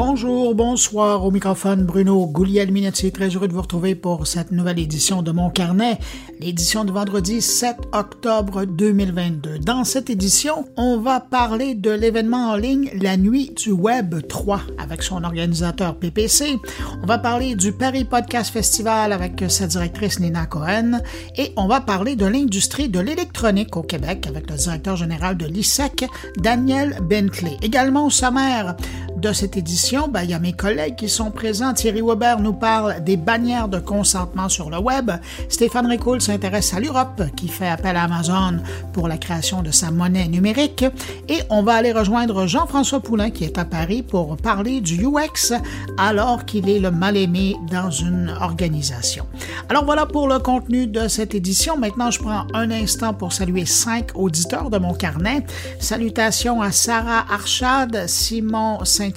Bonjour, bonsoir, au microphone Bruno Gouliel-Minetti, très heureux de vous retrouver pour cette nouvelle édition de Mon Carnet, l'édition de vendredi 7 octobre 2022. Dans cette édition, on va parler de l'événement en ligne La Nuit du Web 3 avec son organisateur PPC. On va parler du Paris Podcast Festival avec sa directrice Nina Cohen et on va parler de l'industrie de l'électronique au Québec avec le directeur général de l'ISEC, Daniel Bentley. Également au sommaire de cette édition, ben, il y a mes collègues qui sont présents. Thierry Weber nous parle des bannières de consentement sur le web. Stéphane Ricoul s'intéresse à l'Europe qui fait appel à Amazon pour la création de sa monnaie numérique. Et on va aller rejoindre Jean-François Poulain qui est à Paris pour parler du UX alors qu'il est le mal-aimé dans une organisation. Alors voilà pour le contenu de cette édition. Maintenant, je prends un instant pour saluer cinq auditeurs de mon carnet. Salutations à Sarah Archad, Simon Saint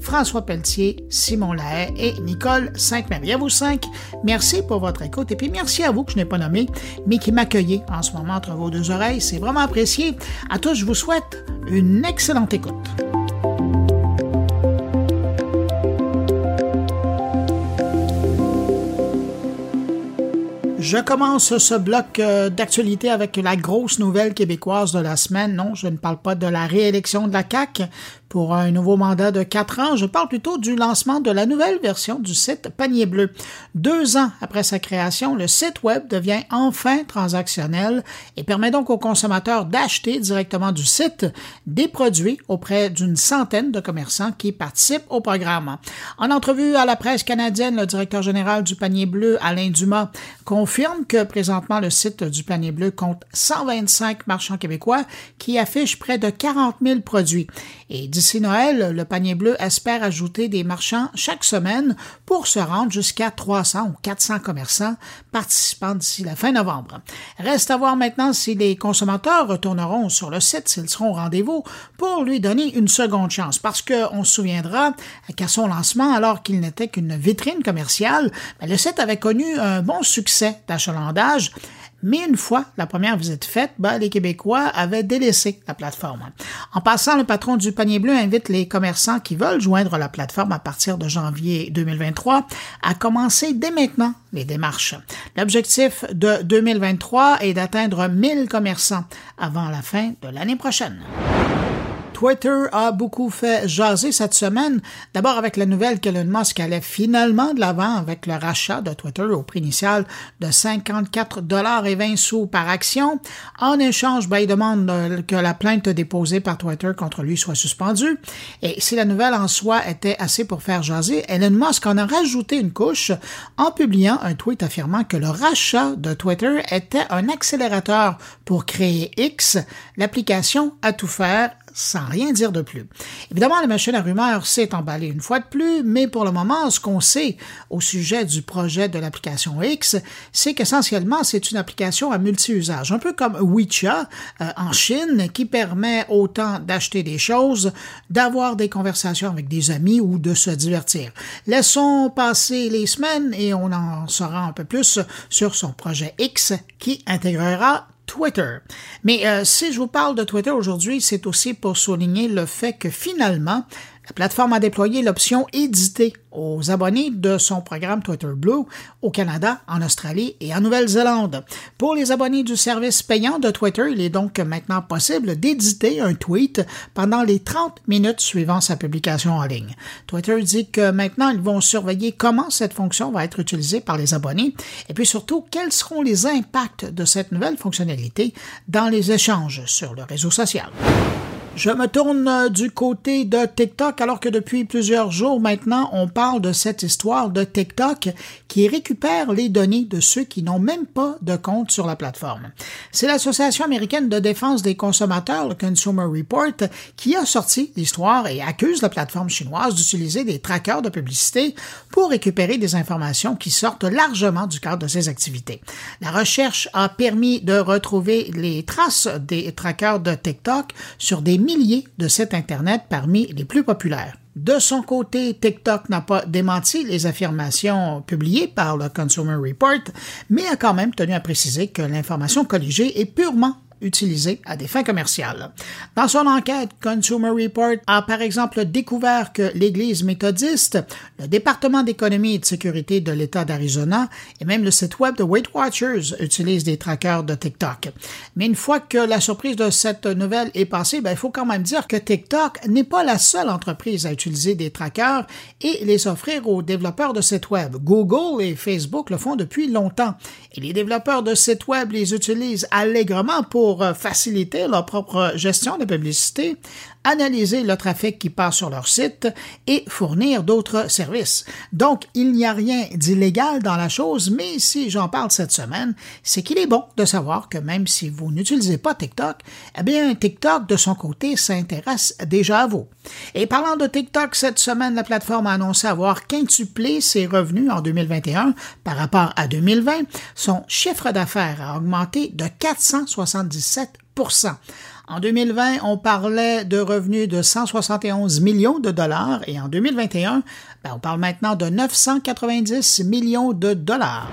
François Pelletier, Simon Lahaye et Nicole Sainte-Marie. À vous cinq, merci pour votre écoute et puis merci à vous que je n'ai pas nommé, mais qui m'accueillez en ce moment entre vos deux oreilles. C'est vraiment apprécié. À tous, je vous souhaite une excellente écoute. Je commence ce bloc euh, d'actualité avec la grosse nouvelle québécoise de la semaine. Non, je ne parle pas de la réélection de la CAQ, pour un nouveau mandat de quatre ans. Je parle plutôt du lancement de la nouvelle version du site Panier Bleu. Deux ans après sa création, le site Web devient enfin transactionnel et permet donc aux consommateurs d'acheter directement du site des produits auprès d'une centaine de commerçants qui participent au programme. En entrevue à la presse canadienne, le directeur général du Panier Bleu, Alain Dumas, confirme que présentement le site du Panier Bleu compte 125 marchands québécois qui affichent près de 40 000 produits. Et d'ici Noël, le panier bleu espère ajouter des marchands chaque semaine pour se rendre jusqu'à 300 ou 400 commerçants participants d'ici la fin novembre. Reste à voir maintenant si les consommateurs retourneront sur le site, s'ils seront au rendez-vous, pour lui donner une seconde chance. Parce qu'on se souviendra qu'à son lancement, alors qu'il n'était qu'une vitrine commerciale, ben, le site avait connu un bon succès d'achalandage mais une fois la première visite faite, ben, les Québécois avaient délaissé la plateforme. En passant, le patron du panier bleu invite les commerçants qui veulent joindre la plateforme à partir de janvier 2023 à commencer dès maintenant les démarches. L'objectif de 2023 est d'atteindre 1000 commerçants avant la fin de l'année prochaine. Twitter a beaucoup fait jaser cette semaine, d'abord avec la nouvelle qu'Elon Musk allait finalement de l'avant avec le rachat de Twitter au prix initial de 54 dollars et 20 sous par action. En échange, ben, il demande euh, que la plainte déposée par Twitter contre lui soit suspendue. Et si la nouvelle en soi était assez pour faire jaser, Elon Musk en a rajouté une couche en publiant un tweet affirmant que le rachat de Twitter était un accélérateur pour créer X, l'application à tout faire sans rien dire de plus. Évidemment, la machine à rumeurs s'est emballée une fois de plus, mais pour le moment, ce qu'on sait au sujet du projet de l'application X, c'est qu'essentiellement, c'est une application à multi-usage, un peu comme WeChat euh, en Chine, qui permet autant d'acheter des choses, d'avoir des conversations avec des amis ou de se divertir. Laissons passer les semaines et on en saura un peu plus sur son projet X qui intégrera Twitter. Mais euh, si je vous parle de Twitter aujourd'hui, c'est aussi pour souligner le fait que finalement, la plateforme a déployé l'option éditer aux abonnés de son programme Twitter Blue au Canada, en Australie et en Nouvelle-Zélande. Pour les abonnés du service payant de Twitter, il est donc maintenant possible d'éditer un tweet pendant les 30 minutes suivant sa publication en ligne. Twitter dit que maintenant, ils vont surveiller comment cette fonction va être utilisée par les abonnés et puis surtout quels seront les impacts de cette nouvelle fonctionnalité dans les échanges sur le réseau social. Je me tourne euh, du côté de TikTok alors que depuis plusieurs jours maintenant, on parle de cette histoire de TikTok qui récupère les données de ceux qui n'ont même pas de compte sur la plateforme. C'est l'Association américaine de défense des consommateurs, le Consumer Report, qui a sorti l'histoire et accuse la plateforme chinoise d'utiliser des trackers de publicité pour récupérer des informations qui sortent largement du cadre de ses activités. La recherche a permis de retrouver les traces des trackers de TikTok sur des milliers de sites Internet parmi les plus populaires. De son côté, TikTok n'a pas démenti les affirmations publiées par le Consumer Report, mais a quand même tenu à préciser que l'information colligée est purement utilisés à des fins commerciales. Dans son enquête, Consumer Report a par exemple découvert que l'Église méthodiste, le département d'économie et de sécurité de l'État d'Arizona et même le site web de Weight Watchers utilisent des trackers de TikTok. Mais une fois que la surprise de cette nouvelle est passée, ben, il faut quand même dire que TikTok n'est pas la seule entreprise à utiliser des trackers et les offrir aux développeurs de sites web. Google et Facebook le font depuis longtemps et les développeurs de sites web les utilisent allègrement pour faciliter leur propre gestion de publicité analyser le trafic qui passe sur leur site et fournir d'autres services. Donc, il n'y a rien d'illégal dans la chose, mais si j'en parle cette semaine, c'est qu'il est bon de savoir que même si vous n'utilisez pas TikTok, eh bien, TikTok, de son côté, s'intéresse déjà à vous. Et parlant de TikTok, cette semaine, la plateforme a annoncé avoir quintuplé ses revenus en 2021 par rapport à 2020. Son chiffre d'affaires a augmenté de 477 en 2020, on parlait de revenus de 171 millions de dollars et en 2021, ben, on parle maintenant de 990 millions de dollars.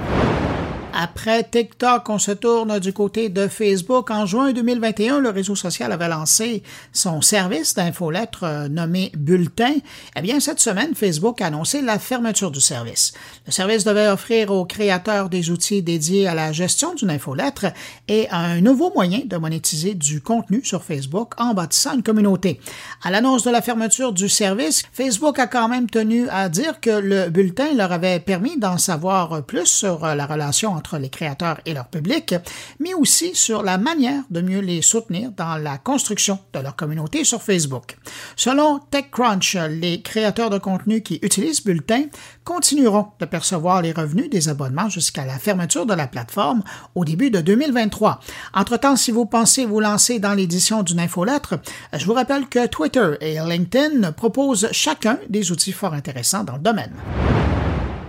Après TikTok, on se tourne du côté de Facebook. En juin 2021, le réseau social avait lancé son service d'infolettre euh, nommé Bulletin. Eh bien, cette semaine, Facebook a annoncé la fermeture du service. Le service devait offrir aux créateurs des outils dédiés à la gestion d'une infolettre et un nouveau moyen de monétiser du contenu sur Facebook en bâtissant une communauté. À l'annonce de la fermeture du service, Facebook a quand même tenu à dire que le bulletin leur avait permis d'en savoir plus sur la relation entre les créateurs et leur public, mais aussi sur la manière de mieux les soutenir dans la construction de leur communauté sur Facebook. Selon TechCrunch, les créateurs de contenu qui utilisent Bulletin continueront de percevoir les revenus des abonnements jusqu'à la fermeture de la plateforme au début de 2023. Entre-temps, si vous pensez vous lancer dans l'édition d'une infolettre, je vous rappelle que Twitter et LinkedIn proposent chacun des outils fort intéressants dans le domaine.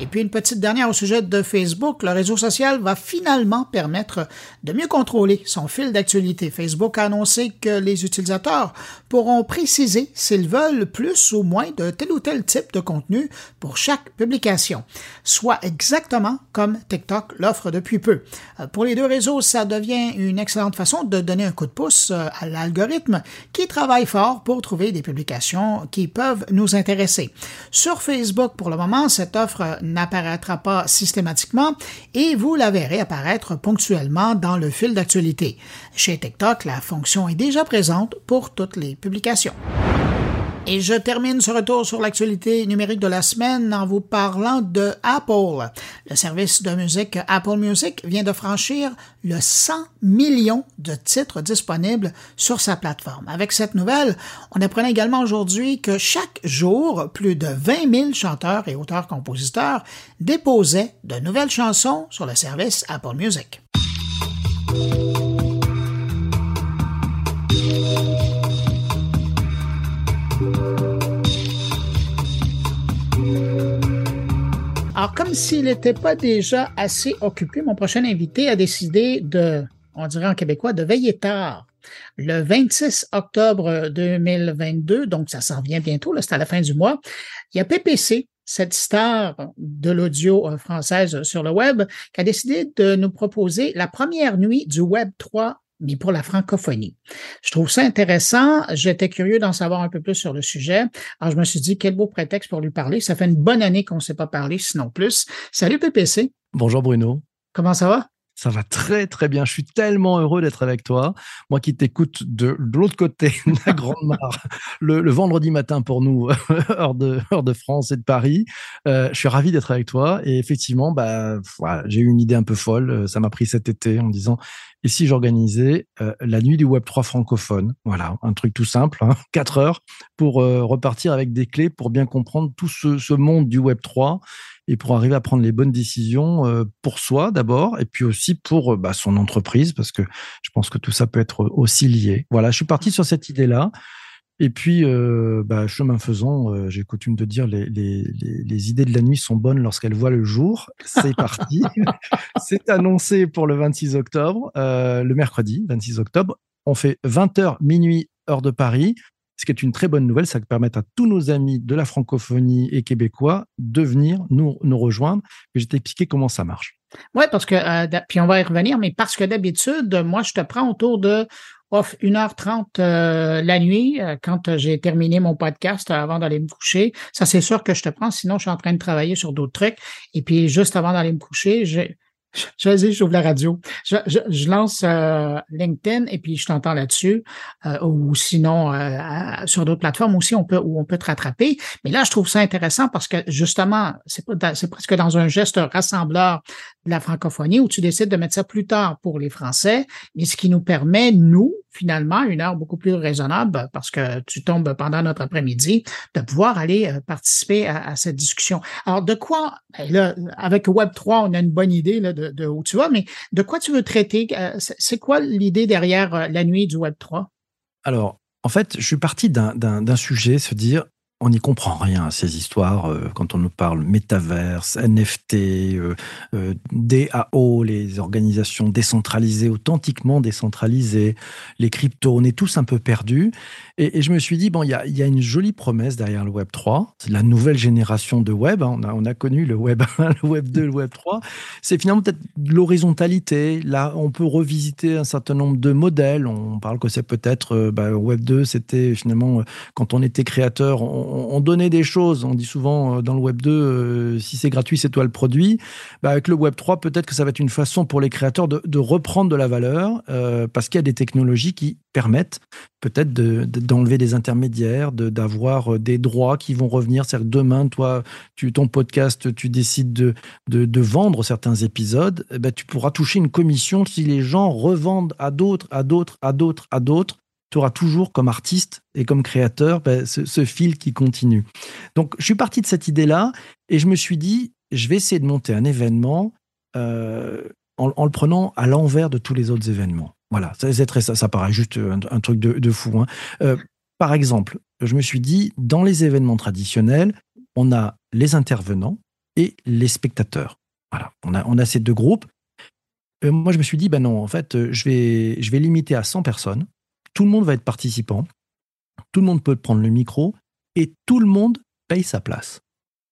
Et puis une petite dernière au sujet de Facebook, le réseau social va finalement permettre de mieux contrôler son fil d'actualité. Facebook a annoncé que les utilisateurs pourront préciser s'ils veulent plus ou moins de tel ou tel type de contenu pour chaque publication, soit exactement comme TikTok l'offre depuis peu. Euh, pour les deux réseaux, ça devient une excellente façon de donner un coup de pouce euh, à l'algorithme qui travaille fort pour trouver des publications qui peuvent nous intéresser. Sur Facebook, pour le moment, cette offre n'apparaîtra pas systématiquement et vous la verrez apparaître ponctuellement dans le fil d'actualité. Chez TikTok, la fonction est déjà présente pour toutes les publications. Et je termine ce retour sur l'actualité numérique de la semaine en vous parlant de Apple. Le service de musique Apple Music vient de franchir le 100 millions de titres disponibles sur sa plateforme. Avec cette nouvelle, on apprenait également aujourd'hui que chaque jour, plus de 20 000 chanteurs et auteurs-compositeurs déposaient de nouvelles chansons sur le service Apple Music. Alors, comme s'il n'était pas déjà assez occupé, mon prochain invité a décidé de, on dirait en québécois, de veiller tard. Le 26 octobre 2022, donc ça s'en vient bientôt, c'est à la fin du mois, il y a PPC, cette star de l'audio euh, française sur le web, qui a décidé de nous proposer la première nuit du Web 3 mais pour la francophonie. Je trouve ça intéressant. J'étais curieux d'en savoir un peu plus sur le sujet. Alors, je me suis dit, quel beau prétexte pour lui parler. Ça fait une bonne année qu'on ne s'est pas parlé, sinon plus. Salut PPC. Bonjour Bruno. Comment ça va? Ça va très très bien. Je suis tellement heureux d'être avec toi. Moi qui t'écoute de, l'autre côté de la Grande Mare, le, vendredi matin pour nous, heure de, heure de France et de Paris. Euh, je suis ravi d'être avec toi. Et effectivement, bah, voilà, j'ai eu une idée un peu folle. Euh, ça m'a pris cet été en me disant, et si j'organisais euh, la nuit du Web 3 francophone? Voilà, un truc tout simple, hein, 4 heures, pour repartir avec des clés pour bien comprendre tout ce, ce monde du Web 3 et pour arriver à prendre les bonnes décisions euh, pour soi d'abord et puis aussi pour euh, bah, son entreprise parce que je pense que tout ça peut être aussi lié. Voilà, je suis parti sur cette idée-là. Et puis, euh, bah, chemin faisant, j'ai coutume de dire les, les, les, idées de la nuit sont bonnes lorsqu'elles voient le jour. C'est parti. C'est annoncé pour le 26 octobre, le mercredi 26 octobre. On fait 20h minuit heure de Paris. Ce qui est une très bonne nouvelle, ça permet à tous nos amis de la francophonie et québécois de venir nous, rejoindre. Je vais t'expliquer comment ça marche. Oui, parce que, euh, puis on va y revenir, mais parce que d'habitude, moi, je te prends autour de off 1h30 euh, la nuit euh, quand j'ai terminé mon podcast avant d'aller me coucher. Ça, c'est sûr que je te prends, sinon je suis en train de travailler sur d'autres trucs. Et puis, juste avant d'aller me coucher, je j'ouvre la radio. Je, lance euh, LinkedIn et puis je t'entends là-dessus. Euh, ou sinon, euh, sur d'autres plateformes aussi, on peut, où on peut te rattraper. Mais là, je trouve ça intéressant parce que justement, c'est presque dans un geste rassembleur de la francophonie où tu décides de mettre ça plus tard pour les Français, mais ce qui nous permet, nous, finalement, une heure beaucoup plus raisonnable parce que tu tombes pendant notre après-midi, de pouvoir aller euh, participer à, cette discussion. Alors, de quoi, ben là, avec Web3, on a une bonne idée là, de, où tu vas, mais de quoi tu veux traiter? Euh, c'est quoi l'idée derrière euh, la nuit du Web3? Alors, en fait, je suis parti d'un sujet, se dire, on n'y comprend rien à ces histoires euh, quand on nous parle métaverse, NFT, euh, euh, DAO, les organisations décentralisées, authentiquement décentralisées, les cryptos, on est tous un peu perdus. Et, je me suis dit, bon, il y a, une jolie promesse derrière le Web 3, c'est la nouvelle génération de Web, hein. on, a, on a connu le Web 1, le Web 2, le Web 3, c'est finalement peut-être l'horizontalité, là on peut revisiter un certain nombre de modèles, on parle que c'est peut-être, bah, Web 2 c'était finalement quand on était créateur, donnait des choses. On dit souvent euh, dans le Web 2, euh, si c'est gratuit, c'est toi le produit. Bah, avec le Web 3, peut-être que ça va être une façon pour les créateurs de, reprendre de la valeur euh, parce qu'il y a des technologies qui permettent peut-être d'enlever des intermédiaires, d'avoir des droits qui vont revenir. C'est-à-dire demain, toi, ton podcast, tu décides de, de, vendre certains épisodes, eh ben, tu pourras toucher une commission si les gens revendent à d'autres, à d'autres, à d'autres, à d'autres tu toujours comme artiste et comme créateur ben, ce, fil qui continue. Donc, je suis parti de cette idée-là et je me suis dit, je vais essayer de monter un événement euh, en, le prenant à l'envers de tous les autres événements. Voilà, ça, très, ça, ça paraît juste un, truc de, fou. Hein. Euh, par exemple, je me suis dit, dans les événements traditionnels, on a les intervenants et les spectateurs. Voilà, on a, on a ces deux groupes. Euh, moi, je me suis dit, ben non, en fait, je vais, je vais limiter à 100 personnes tout le monde va être participant, tout le monde peut prendre le micro et tout le monde paye sa place,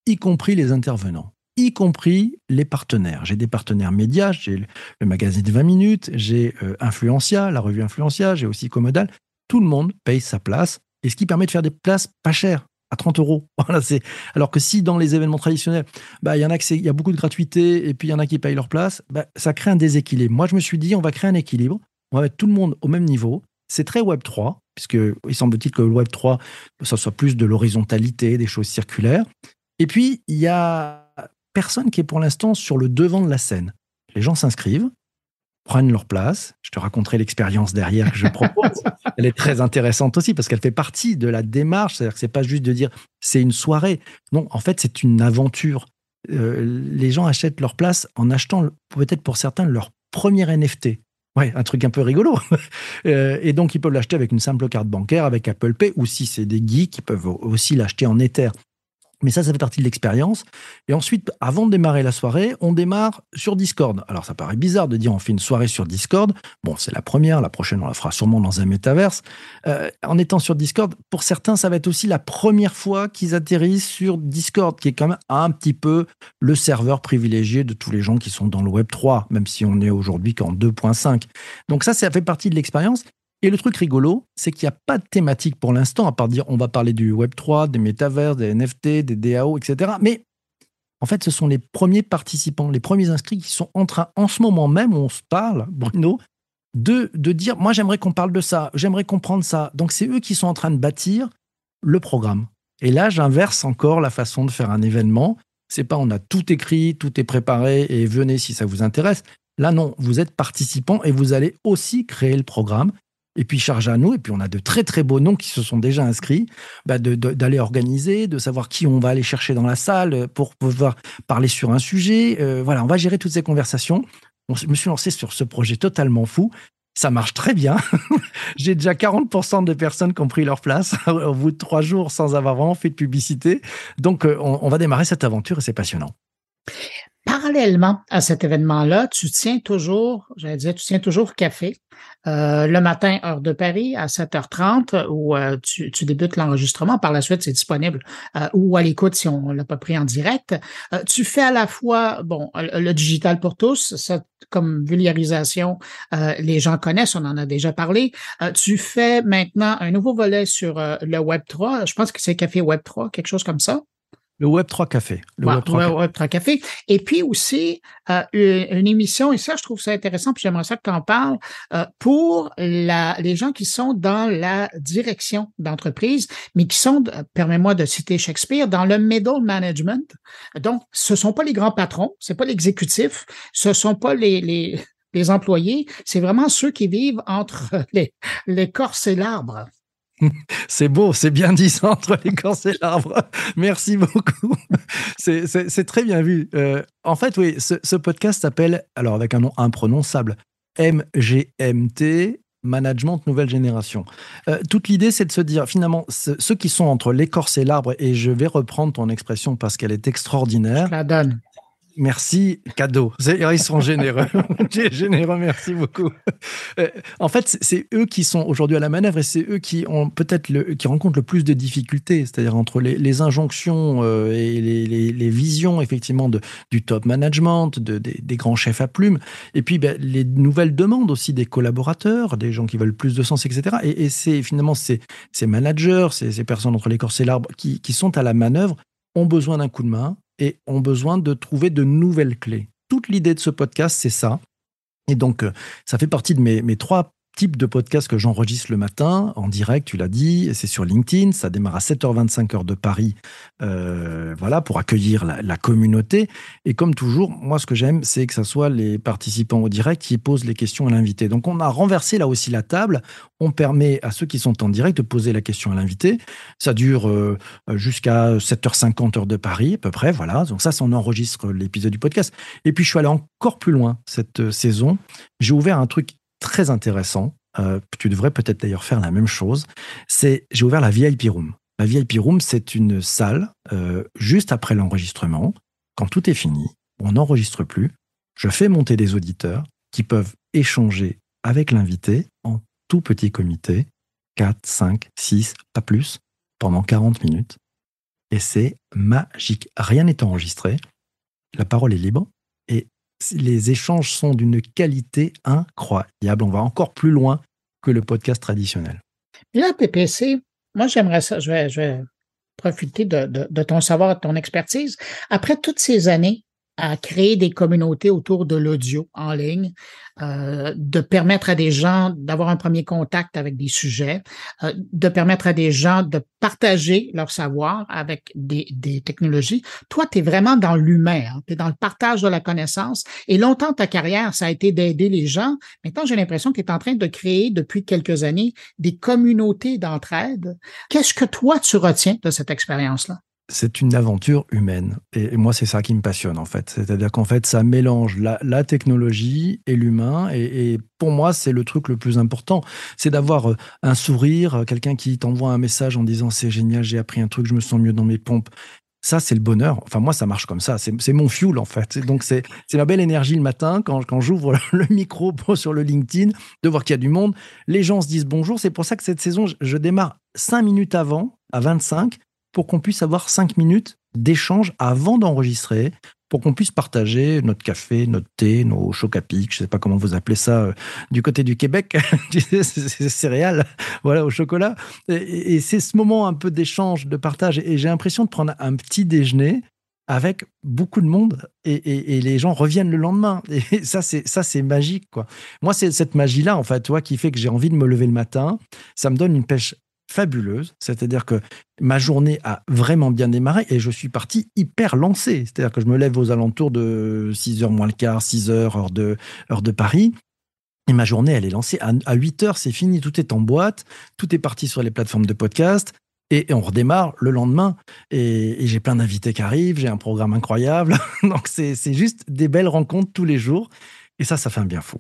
y compris les intervenants, y compris les partenaires. J'ai des partenaires médias, j'ai le magazine de 20 minutes, j'ai euh, Influencia, la revue Influencia, j'ai aussi Commodal. Tout le monde paye sa place et ce qui permet de faire des places pas chères à 30 euros. Alors que si dans les événements traditionnels, bah, il y en a y a beaucoup de gratuité et puis il y en a qui payent leur place, bah, ça crée un déséquilibre. Moi, je me suis dit, on va créer un équilibre. On va mettre tout le monde au même niveau. C'est très Web 3, puisque il semble-t-il que le Web 3, ça soit plus de l'horizontalité, des choses circulaires. Et puis, il y a personne qui est pour l'instant sur le devant de la scène. Les gens s'inscrivent, prennent leur place. Je te raconterai l'expérience derrière que je propose. Elle est très intéressante aussi parce qu'elle fait partie de la démarche. C'est-à-dire que c'est pas juste de dire c'est une soirée. Non, en fait, c'est une aventure. Euh, les gens achètent leur place en achetant peut-être pour certains leur premier NFT. Ouais, un truc un peu rigolo. Euh, et donc, ils peuvent l'acheter avec une simple carte bancaire, avec Apple Pay, ou si c'est des geeks, ils peuvent aussi l'acheter en Ether. Mais ça, ça fait partie de l'expérience. Et ensuite, avant de démarrer la soirée, on démarre sur Discord. Alors, ça paraît bizarre de dire on fait une soirée sur Discord. Bon, c'est la première. La prochaine, on la fera sûrement dans un métaverse. Euh, en étant sur Discord, pour certains, ça va être aussi la première fois qu'ils atterrissent sur Discord, qui est quand même un petit peu le serveur privilégié de tous les gens qui sont dans le Web 3, même si on est aujourd'hui qu'en 2.5. Donc ça, ça fait partie de l'expérience. Et le truc rigolo, c'est qu'il n'y a pas de thématique pour l'instant, à part dire on va parler du Web3, des métavers, des NFT, des DAO, etc. Mais en fait, ce sont les premiers participants, les premiers inscrits qui sont en train, en ce moment même où on se parle, Bruno, de, de dire moi j'aimerais qu'on parle de ça, j'aimerais comprendre ça. Donc c'est eux qui sont en train de bâtir le programme. Et là, j'inverse encore la façon de faire un événement. C'est pas on a tout écrit, tout est préparé et venez si ça vous intéresse. Là, non, vous êtes participant et vous allez aussi créer le programme et puis charge à nous, et puis on a de très très beaux noms qui se sont déjà inscrits, bah d'aller organiser, de savoir qui on va aller chercher dans la salle pour pouvoir parler sur un sujet. Euh, voilà, on va gérer toutes ces conversations. On, je me suis lancé sur ce projet totalement fou. Ça marche très bien. J'ai déjà 40% de personnes qui ont pris leur place au bout de trois jours sans avoir vraiment fait de publicité. Donc, euh, on va démarrer cette aventure et c'est passionnant. Parallèlement à cet événement-là, tu tiens toujours, j'allais dire, tu tiens toujours café euh, le matin, heure de Paris, à 7h30, où euh, tu, débutes l'enregistrement. Par la suite, c'est disponible euh, ou à l'écoute si on l'a pas pris en direct. tu fais à la fois, bon, le digital pour tous, ça, comme vulgarisation, les gens connaissent, on en a déjà parlé. tu fais maintenant un nouveau volet sur le Web 3. Je pense que c'est Café Web 3, quelque chose comme ça. Le Web3 Café. Le Web3, Café. Et puis aussi, euh, une, émission, et ça, je trouve ça intéressant, puis j'aimerais ça que tu en parles, euh, pour la, les gens qui sont dans la direction d'entreprise, mais qui sont, permets-moi de citer Shakespeare, dans le middle management. Donc, ce sont pas les grands patrons, c'est pas l'exécutif, ce sont pas les, les, les employés, c'est vraiment ceux qui vivent entre l'écorce et l'arbre. C'est beau, c'est bien dit ça entre l'écorce et l'arbre. Merci beaucoup. C'est très bien vu. Euh, en fait, oui, ce, podcast s'appelle, alors avec un nom imprononçable, MGMT, Management Nouvelle Génération. Euh, toute l'idée, c'est de se dire, finalement, ceux qui sont entre l'écorce et l'arbre, et je vais reprendre ton expression parce qu'elle est extraordinaire. la donne. Merci, cadeau. Ils sont généreux. généreux, merci beaucoup. Euh, en fait, c'est eux qui sont aujourd'hui à la manœuvre et c'est eux qui ont peut-être qui rencontrent le plus de difficultés, c'est-à-dire entre les, injonctions euh, et les, visions effectivement de, du top management, de, des, grands chefs à plumes, et puis ben, les nouvelles demandes aussi des collaborateurs, des gens qui veulent plus de sens, etc. Et, c'est finalement ces, managers, ces, personnes entre l'écorce et l'arbre qui sont à la manœuvre ont besoin d'un coup de main et ont besoin de trouver de nouvelles clés. Toute l'idée de ce podcast, c'est ça. Et donc, euh, ça fait partie de mes, mes trois type de podcast que j'enregistre le matin en direct, tu l'as dit, c'est sur LinkedIn, ça démarre à 7h25 heure de Paris, euh, voilà, pour accueillir la, communauté. Et comme toujours, moi ce que j'aime, c'est que ce soit les participants au direct qui posent les questions à l'invité. Donc on a renversé là aussi la table, on permet à ceux qui sont en direct de poser la question à l'invité. Ça dure euh, jusqu'à 7h50 heure de Paris à peu près, voilà. Donc ça, ça on enregistre l'épisode du podcast. Et puis je suis allé encore plus loin cette euh, saison. J'ai ouvert un truc très intéressant. Euh, tu devrais peut-être d'ailleurs faire la même chose. C'est j'ai ouvert la VIP Room. La VIP Room, c'est une salle euh, juste après l'enregistrement, quand tout est fini, on n'enregistre plus. Je fais monter des auditeurs qui peuvent échanger avec l'invité en tout petit comité, 4, 5, 6, pas plus, pendant 40 minutes. Et c'est magique. Rien n'est enregistré. La parole est libre les échanges sont d'une qualité incroyable. On va encore plus loin que le podcast traditionnel. Là, PPC, moi j'aimerais ça, je vais, profiter de, ton savoir, de ton expertise. Après toutes ces années à créer des communautés autour de l'audio en ligne, euh, de permettre à des gens d'avoir un premier contact avec des sujets, euh, de permettre à des gens de partager leur savoir avec des, technologies. Toi, tu es vraiment dans l'humain, hein, tu es dans le partage de la connaissance. Et longtemps, ta carrière, ça a été d'aider les gens. Maintenant, j'ai l'impression que tu es en train de créer depuis quelques années des communautés d'entraide. Qu'est-ce que toi, tu retiens de cette expérience-là? C'est une aventure humaine. Et, moi, c'est ça qui me passionne, en fait. C'est-à-dire qu'en fait, ça mélange la, technologie et l'humain. Et, pour moi, c'est le truc le plus important. C'est d'avoir euh, un sourire, euh, quelqu'un qui t'envoie un message en disant c'est génial, j'ai appris un truc, je me sens mieux dans mes pompes. Ça, c'est le bonheur. Enfin, moi, ça marche comme ça. C'est mon fuel, en fait. Donc, c'est ma belle énergie le matin quand, quand j'ouvre le micro sur le LinkedIn, de voir qu'il y a du monde. Les gens se disent bonjour. C'est pour ça que cette saison, je démarre cinq minutes avant, à 25, pour qu'on puisse avoir cinq minutes d'échange avant d'enregistrer, pour qu'on puisse partager notre café, notre thé, nos chocs à pic, je ne sais pas comment vous appelez ça euh, du côté du Québec, ces céréales, voilà, au chocolat. Et, c'est ce moment un peu d'échange, de partage. Et j'ai l'impression de prendre un petit déjeuner avec beaucoup de monde et, les gens reviennent le lendemain. Et ça, c'est ça, c'est magique, quoi. Moi, c'est cette magie-là, en fait, toi, qui fait que j'ai envie de me lever le matin. Ça me donne une pêche fabuleuse. C'est-à-dire que ma journée a vraiment bien démarré et je suis parti hyper lancé. C'est-à-dire que je me lève aux alentours de 6h moins le quart, 6h heure de, Paris. Et ma journée, elle est lancée. À, 8 h c'est fini. Tout est en boîte. Tout est parti sur les plateformes de podcast. Et, on redémarre le lendemain. Et, j'ai plein d'invités qui arrivent. J'ai un programme incroyable. Donc, c'est juste des belles rencontres tous les jours. Et ça, ça fait un bien fou.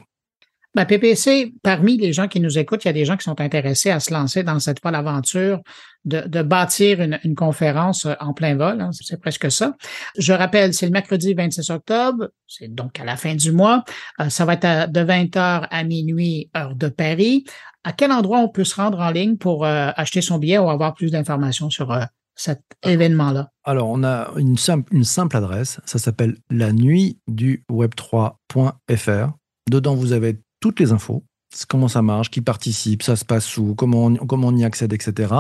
Ben, PPC, parmi les gens qui nous écoutent, il y a des gens qui sont intéressés à se lancer dans cette folle aventure de, de bâtir une, une, conférence euh, en plein vol. Hein, c'est presque ça. Je rappelle, c'est le mercredi 26 octobre, c'est donc à la fin du mois. Euh, ça va être de 20h à minuit, heure de Paris. À quel endroit on peut se rendre en ligne pour euh, acheter son billet ou avoir plus d'informations sur cet événement-là? Alors, on a une simple, une simple adresse. Ça s'appelle la nuit du web3.fr. Dedans, vous avez toutes les infos, comment ça marche, qui participe, ça se passe où, comment on, comment on y accède, etc.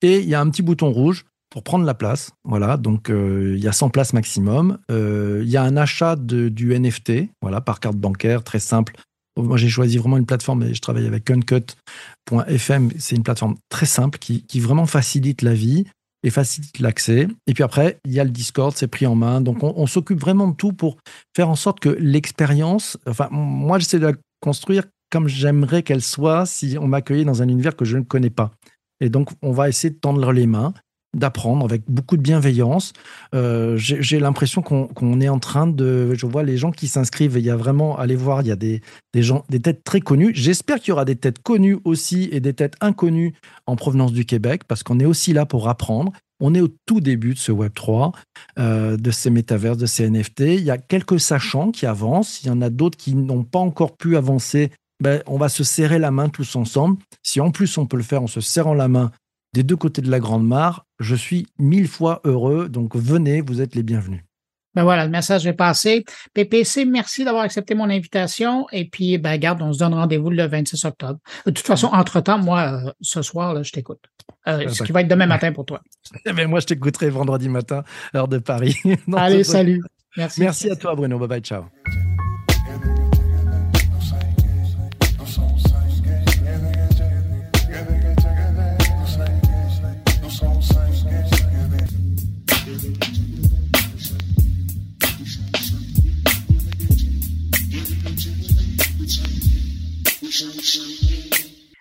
Et il y a un petit bouton rouge pour prendre la place. Voilà, donc euh, il y a 100 places maximum. Euh, il y a un achat de, du NFT, voilà, par carte bancaire, très simple. Moi, j'ai choisi vraiment une plateforme et je travaille avec Uncut.fm. C'est une plateforme très simple qui, qui, vraiment facilite la vie et facilite l'accès. Et puis après, il y a le Discord, c'est pris en main. Donc, on, on s'occupe vraiment de tout pour faire en sorte que l'expérience, enfin, moi, j'essaie de la construire comme j'aimerais qu'elle soit si on m'accueillait dans un univers que je ne connais pas. Et donc, on va essayer de tendre les mains, d'apprendre avec beaucoup de bienveillance. Euh, j'ai l'impression qu'on est en train de... Je vois les gens qui s'inscrivent, il y a vraiment, allez voir, il y a des, des gens, des têtes très connues. J'espère qu'il y aura des têtes connues aussi et des têtes inconnues en provenance du Québec, parce qu'on est aussi là pour apprendre. On est au tout début de ce Web3, euh, de ces métaverses, de ces NFT. Il y a quelques sachants qui avancent. Il y en a d'autres qui n'ont pas encore pu avancer. Ben, on va se serrer la main tous ensemble. Si en plus on peut le faire en se serrant la main des deux côtés de la Grande Mare, je suis mille fois heureux. Donc venez, vous êtes les bienvenus. Ben voilà, le message est passé. PPC, merci d'avoir accepté mon invitation. Et puis, ben, garde, on se donne rendez-vous le 26 octobre. De toute façon, entre-temps, moi, euh, ce soir, là, je t'écoute. Euh, ah, ce qui va être demain matin pour toi. Mais moi, je t'écouterai vendredi matin, heure de Paris. Allez, salut. Merci. Merci à toi, Bruno. Bye bye, ciao.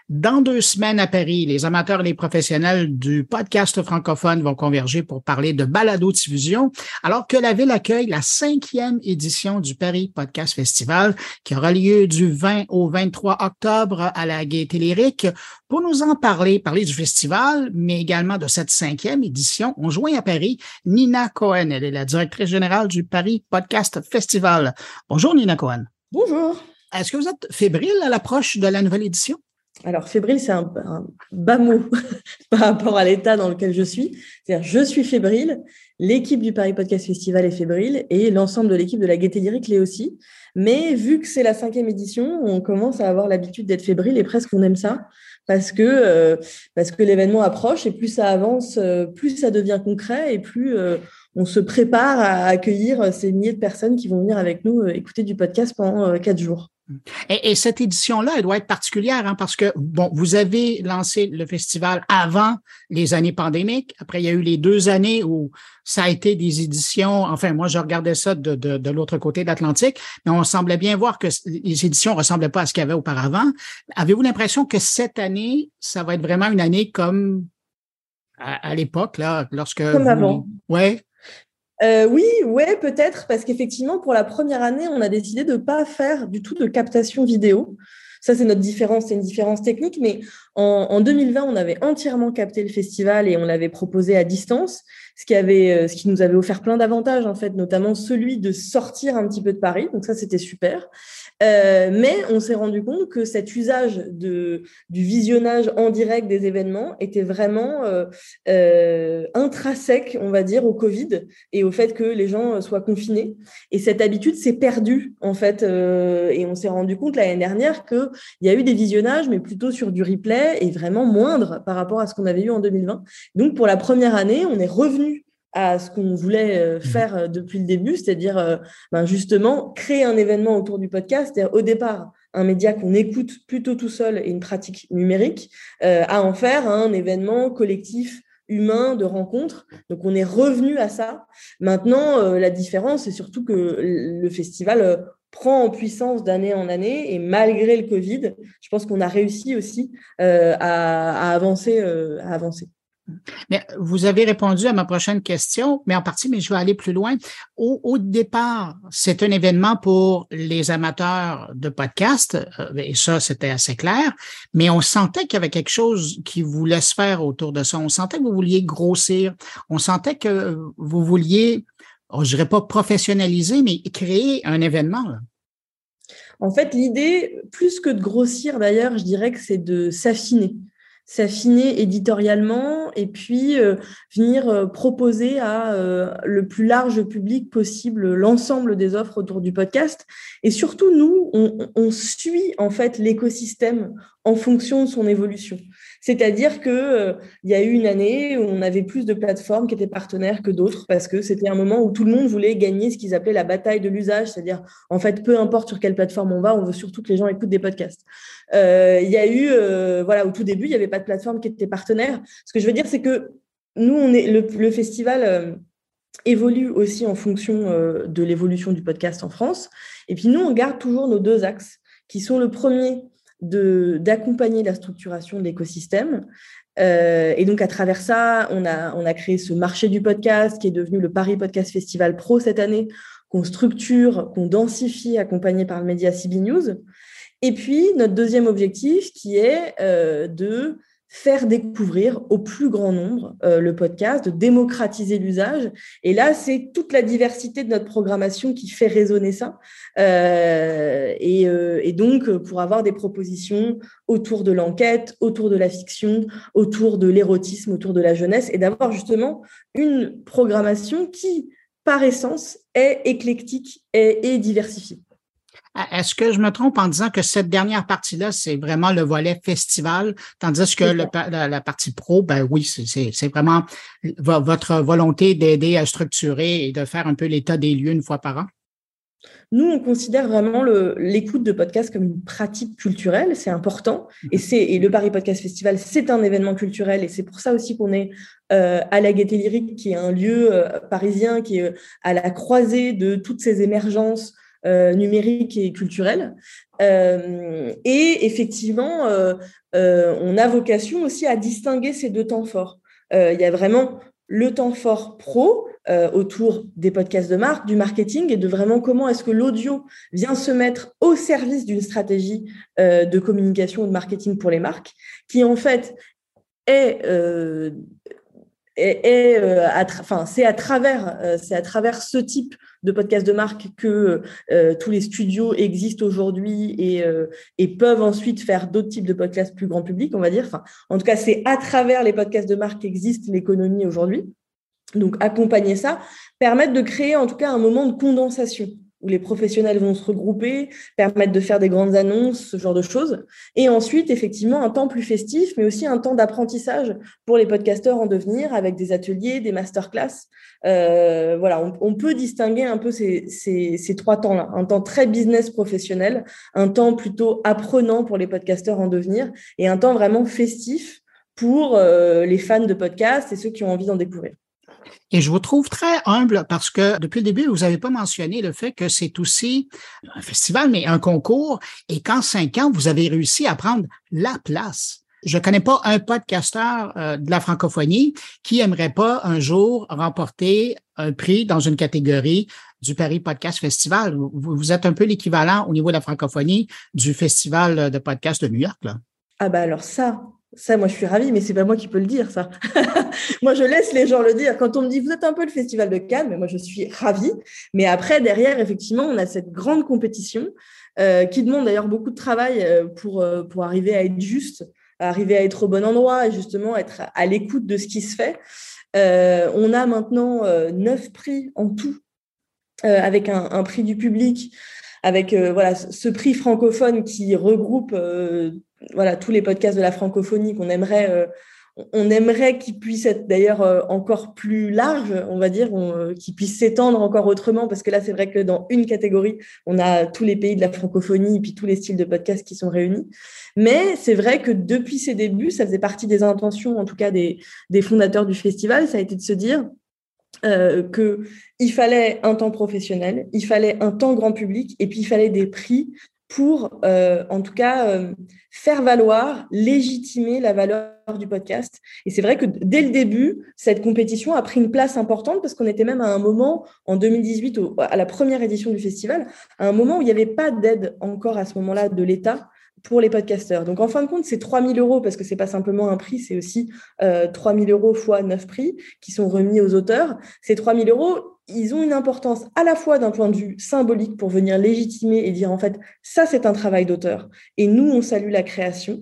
Dans deux semaines à Paris, les amateurs et les professionnels du podcast francophone vont converger pour parler de balado-diffusion, alors que la ville accueille la cinquième édition du Paris Podcast Festival, qui aura lieu du 20 au 23 octobre à la Gaîté Lyrique. Pour nous en parler, parler du festival, mais également de cette cinquième édition, on joint à Paris Nina Cohen. Elle est la directrice générale du Paris Podcast Festival. Bonjour Nina Cohen. Bonjour. Est-ce que vous êtes fébrile à l'approche de la nouvelle édition? Alors, fébrile, c'est un, bas mot par rapport à l'état dans lequel je suis. C'est-à-dire, je suis fébrile, l'équipe du Paris Podcast Festival est fébrile et l'ensemble de l'équipe de la Gaîté Lyrique l'est aussi. Mais vu que c'est la cinquième édition, on commence à avoir l'habitude d'être fébrile et presque on aime ça parce que, euh, que l'événement approche et plus ça avance, euh, plus ça devient concret et plus euh, on se prépare à accueillir ces milliers de personnes qui vont venir avec nous écouter du podcast pendant quatre jours. Et, et, cette édition-là, elle doit être particulière hein, parce que, bon, vous avez lancé le festival avant les années pandémiques. Après, il y a eu les deux années où ça a été des éditions. Enfin, moi, je regardais ça de, de, de l'autre côté de l'Atlantique, mais on semblait bien voir que les éditions ressemblaient pas à ce qu'il y avait auparavant. Avez-vous l'impression que cette année, ça va être vraiment une année comme à, l'époque, là, lorsque. Comme avant. Ouais. Euh, oui, ouais, peut-être, parce qu'effectivement, pour la première année, on a décidé de ne pas faire du tout de captation vidéo. Ça, c'est notre différence, c'est une différence technique, mais en, en, 2020, on avait entièrement capté le festival et on l'avait proposé à distance, ce qui, avait, euh, ce qui nous avait offert plein d'avantages, en fait, notamment celui de sortir un petit peu de Paris. Donc ça, c'était super. Euh, mais on s'est rendu compte que cet usage de, du visionnage en direct des événements était vraiment euh, euh, intrinsèque, on va dire, au Covid et au fait que les gens soient confinés. Et cette habitude s'est perdue, en fait. Et on s'est rendu compte l'année dernière qu'il y a eu des visionnages, mais plutôt sur du replay et vraiment moindre par rapport à ce qu'on avait eu en 2020. Donc, pour la première année, on est revenu à ce qu'on voulait euh, mmh. faire euh, depuis le début, c'est-à-dire euh, ben justement créer un événement autour du podcast. C'est-à-dire au départ un média qu'on écoute plutôt tout seul et une pratique numérique, à en faire un événement collectif humain de rencontre. Donc on est revenu à ça. Maintenant, la différence, c'est surtout que le festival prend en puissance d'année en année et malgré le Covid, je pense qu'on a réussi aussi à, avancer, à avancer. Mais vous avez répondu à ma prochaine question, mais en partie, mais je vais aller plus loin. Au, départ, c'est un événement pour les amateurs de podcast, euh, et ça, c'était assez clair, mais on sentait qu'il y avait quelque chose qui voulait se faire autour de ça. On sentait que vous vouliez grossir. On sentait que vous vouliez, oh, je dirais pas professionnaliser, mais créer un événement. En fait, l'idée, plus que de grossir d'ailleurs, je dirais que c'est de s'affiner s'affiner éditorialement et puis euh, venir euh, proposer à euh, le plus large public possible l'ensemble des offres autour du podcast. Et surtout, nous, on, on suit en fait l'écosystème en fonction de son évolution. C'est-à-dire que euh, y a eu une année où on avait plus de plateformes qui étaient partenaires que d'autres parce que c'était un moment où tout le monde voulait gagner ce qu'ils appelaient la bataille de l'usage, c'est-à-dire en fait peu importe sur quelle plateforme on va, on veut surtout que les gens écoutent des podcasts. Euh, il y a eu euh, voilà au tout début il n'y avait pas de plateforme qui était partenaire. Ce que je veux dire c'est que nous on est le, festival évolue aussi en fonction de l'évolution du podcast en France. Et puis nous on garde toujours nos deux axes qui sont le premier d'accompagner la structuration de l'écosystème. Euh, et donc, à travers ça, on a, on a créé ce marché du podcast qui est devenu le Paris Podcast Festival Pro cette année, qu'on structure, qu'on densifie, accompagné par le média CB News. Et puis, notre deuxième objectif qui est euh, de faire découvrir au plus grand nombre euh, le podcast, de démocratiser l'usage. Et là, c'est toute la diversité de notre programmation qui fait résonner ça. Euh, et, euh, et, donc, pour avoir des propositions autour de l'enquête, autour de la fiction, autour de l'érotisme, autour de la jeunesse, et d'avoir justement une programmation qui, par essence, est éclectique et diversifiée. Est-ce que je me trompe en disant que cette dernière partie-là, c'est vraiment le volet festival, tandis que la, partie pro, ben oui, c'est vraiment votre volonté d'aider à structurer et de faire un peu l'état des lieux une fois par an? Nous, on considère vraiment l'écoute de podcast comme une pratique culturelle, c'est important. Et, et le Paris Podcast Festival, c'est un événement culturel et c'est pour ça aussi qu'on est euh, à la Gaîté Lyrique, qui est un lieu euh, parisien qui est à la croisée de toutes ces émergences euh, numérique et culturel. Euh, et effectivement, euh, on a vocation aussi à distinguer ces deux temps forts. Il y a vraiment le temps fort pro autour des podcasts de marque, du marketing et de vraiment comment est-ce que l'audio vient se mettre au service d'une stratégie de communication ou de marketing pour les marques, qui en fait est et, euh, enfin, c'est à travers, euh, c'est à travers ce type de podcast de marque que euh, tous les studios existent aujourd'hui et, et peuvent ensuite faire d'autres types de podcasts plus grand public, on va dire. Enfin, en tout cas, c'est à travers les podcasts de marque qu'existe l'économie aujourd'hui. Donc, accompagner ça, permettre de créer en tout cas un moment de condensation où les professionnels vont se regrouper, permettre de faire des grandes annonces, ce genre de choses. Et ensuite, effectivement, un temps plus festif, mais aussi un temps d'apprentissage pour les podcasteurs en devenir, avec des ateliers, des masterclass. Euh, voilà, on, peut distinguer un peu ces, trois temps-là. Un temps très business professionnel, un temps plutôt apprenant pour les podcasteurs en devenir, et un temps vraiment festif pour euh, les fans de podcasts et ceux qui ont envie d'en découvrir. Et je vous trouve très humble parce que depuis le début, vous n'avez pas mentionné le fait que c'est aussi un festival, mais un concours, et qu'en cinq ans, vous avez réussi à prendre la place. Je ne connais pas un podcasteur euh, de la francophonie qui aimerait pas un jour remporter un prix dans une catégorie du Paris Podcast Festival. Vous, êtes un peu l'équivalent au niveau de la francophonie du Festival de podcast de New York. Là. Ah ben alors ça, ça, moi, je suis ravie, mais c'est pas moi qui peux le dire, ça. moi, je laisse les gens le dire. Quand on me dit, vous êtes un peu le festival de Cannes, mais moi, je suis ravie. Mais après, derrière, effectivement, on a cette grande compétition euh, qui demande d'ailleurs beaucoup de travail euh, pour, euh, pour arriver à être juste, arriver à être au bon endroit et justement être à l'écoute de ce qui se fait. on a maintenant neuf prix en tout, avec un, prix du public, avec voilà ce prix francophone qui regroupe voilà tous les podcasts de la francophonie qu'on aimerait on aimerait qu'ils puissent être d'ailleurs euh, encore plus larges, on va dire, euh, qu'ils puissent s'étendre encore autrement, parce que là, c'est vrai que dans une catégorie, on a tous les pays de la francophonie et puis tous les styles de podcasts qui sont réunis. Mais c'est vrai que depuis ses débuts, ça faisait partie des intentions, en tout cas des, des fondateurs du festival, ça a été de se dire euh, qu'il fallait un temps professionnel, il fallait un temps grand public, et puis il fallait des prix pour, euh, en tout cas, euh, faire valoir, légitimer la valeur du podcast. Et c'est vrai que dès le début, cette compétition a pris une place importante parce qu'on était même à un moment, en 2018, à la première édition du festival, à un moment où il n'y avait pas d'aide encore à ce moment-là de l'État pour les podcasteurs. Donc, en fin de compte, c'est 3 000 euros parce que c'est pas simplement un prix, c'est aussi euh, 3 000 euros fois 9 prix qui sont remis aux auteurs. Ces 3 000 euros, ils ont une importance à la fois d'un point de vue symbolique pour venir légitimer et dire en fait, ça, c'est un travail d'auteur. Et nous, on salue la création.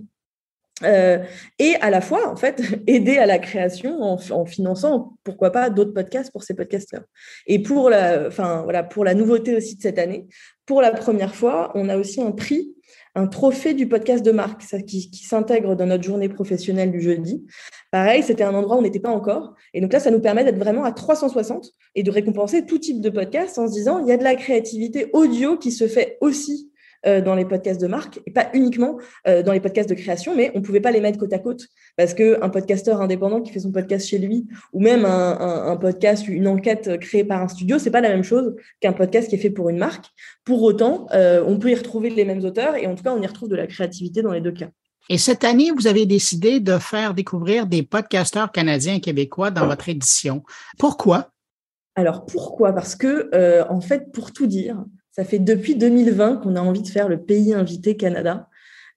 Euh, et à la fois, en fait, aider à la création en, finançant, pourquoi pas, d'autres podcasts pour ces podcasteurs. Et pour la, enfin, voilà, pour la nouveauté aussi de cette année, pour la première fois, on a aussi un prix un trophée du podcast de ça, qui, s'intègre dans notre journée professionnelle du jeudi. Pareil, c'était un endroit où on n'était pas encore. Et donc là, ça nous permet d'être vraiment à 360 et de récompenser tout type de podcast en se disant, il y a de la créativité audio qui se fait aussi euh, dans les podcasts de marque et pas uniquement euh, dans les podcasts de création, mais on pouvait pas les mettre côte à côte parce que un podcasteur indépendant qui fait son podcast chez lui ou même un, un, podcast, une enquête créée par un studio, c'est pas la même chose qu'un podcast qui est fait pour une marque. Pour autant, euh, on peut y retrouver les mêmes auteurs et en tout cas, on y retrouve de la créativité dans les deux cas. Et cette année, vous avez décidé de faire découvrir des podcasteurs canadiens et québécois dans votre édition. Pourquoi? Alors pourquoi? Parce que, en fait, pour tout dire, ça fait depuis 2020 qu'on a envie de faire le pays invité Canada.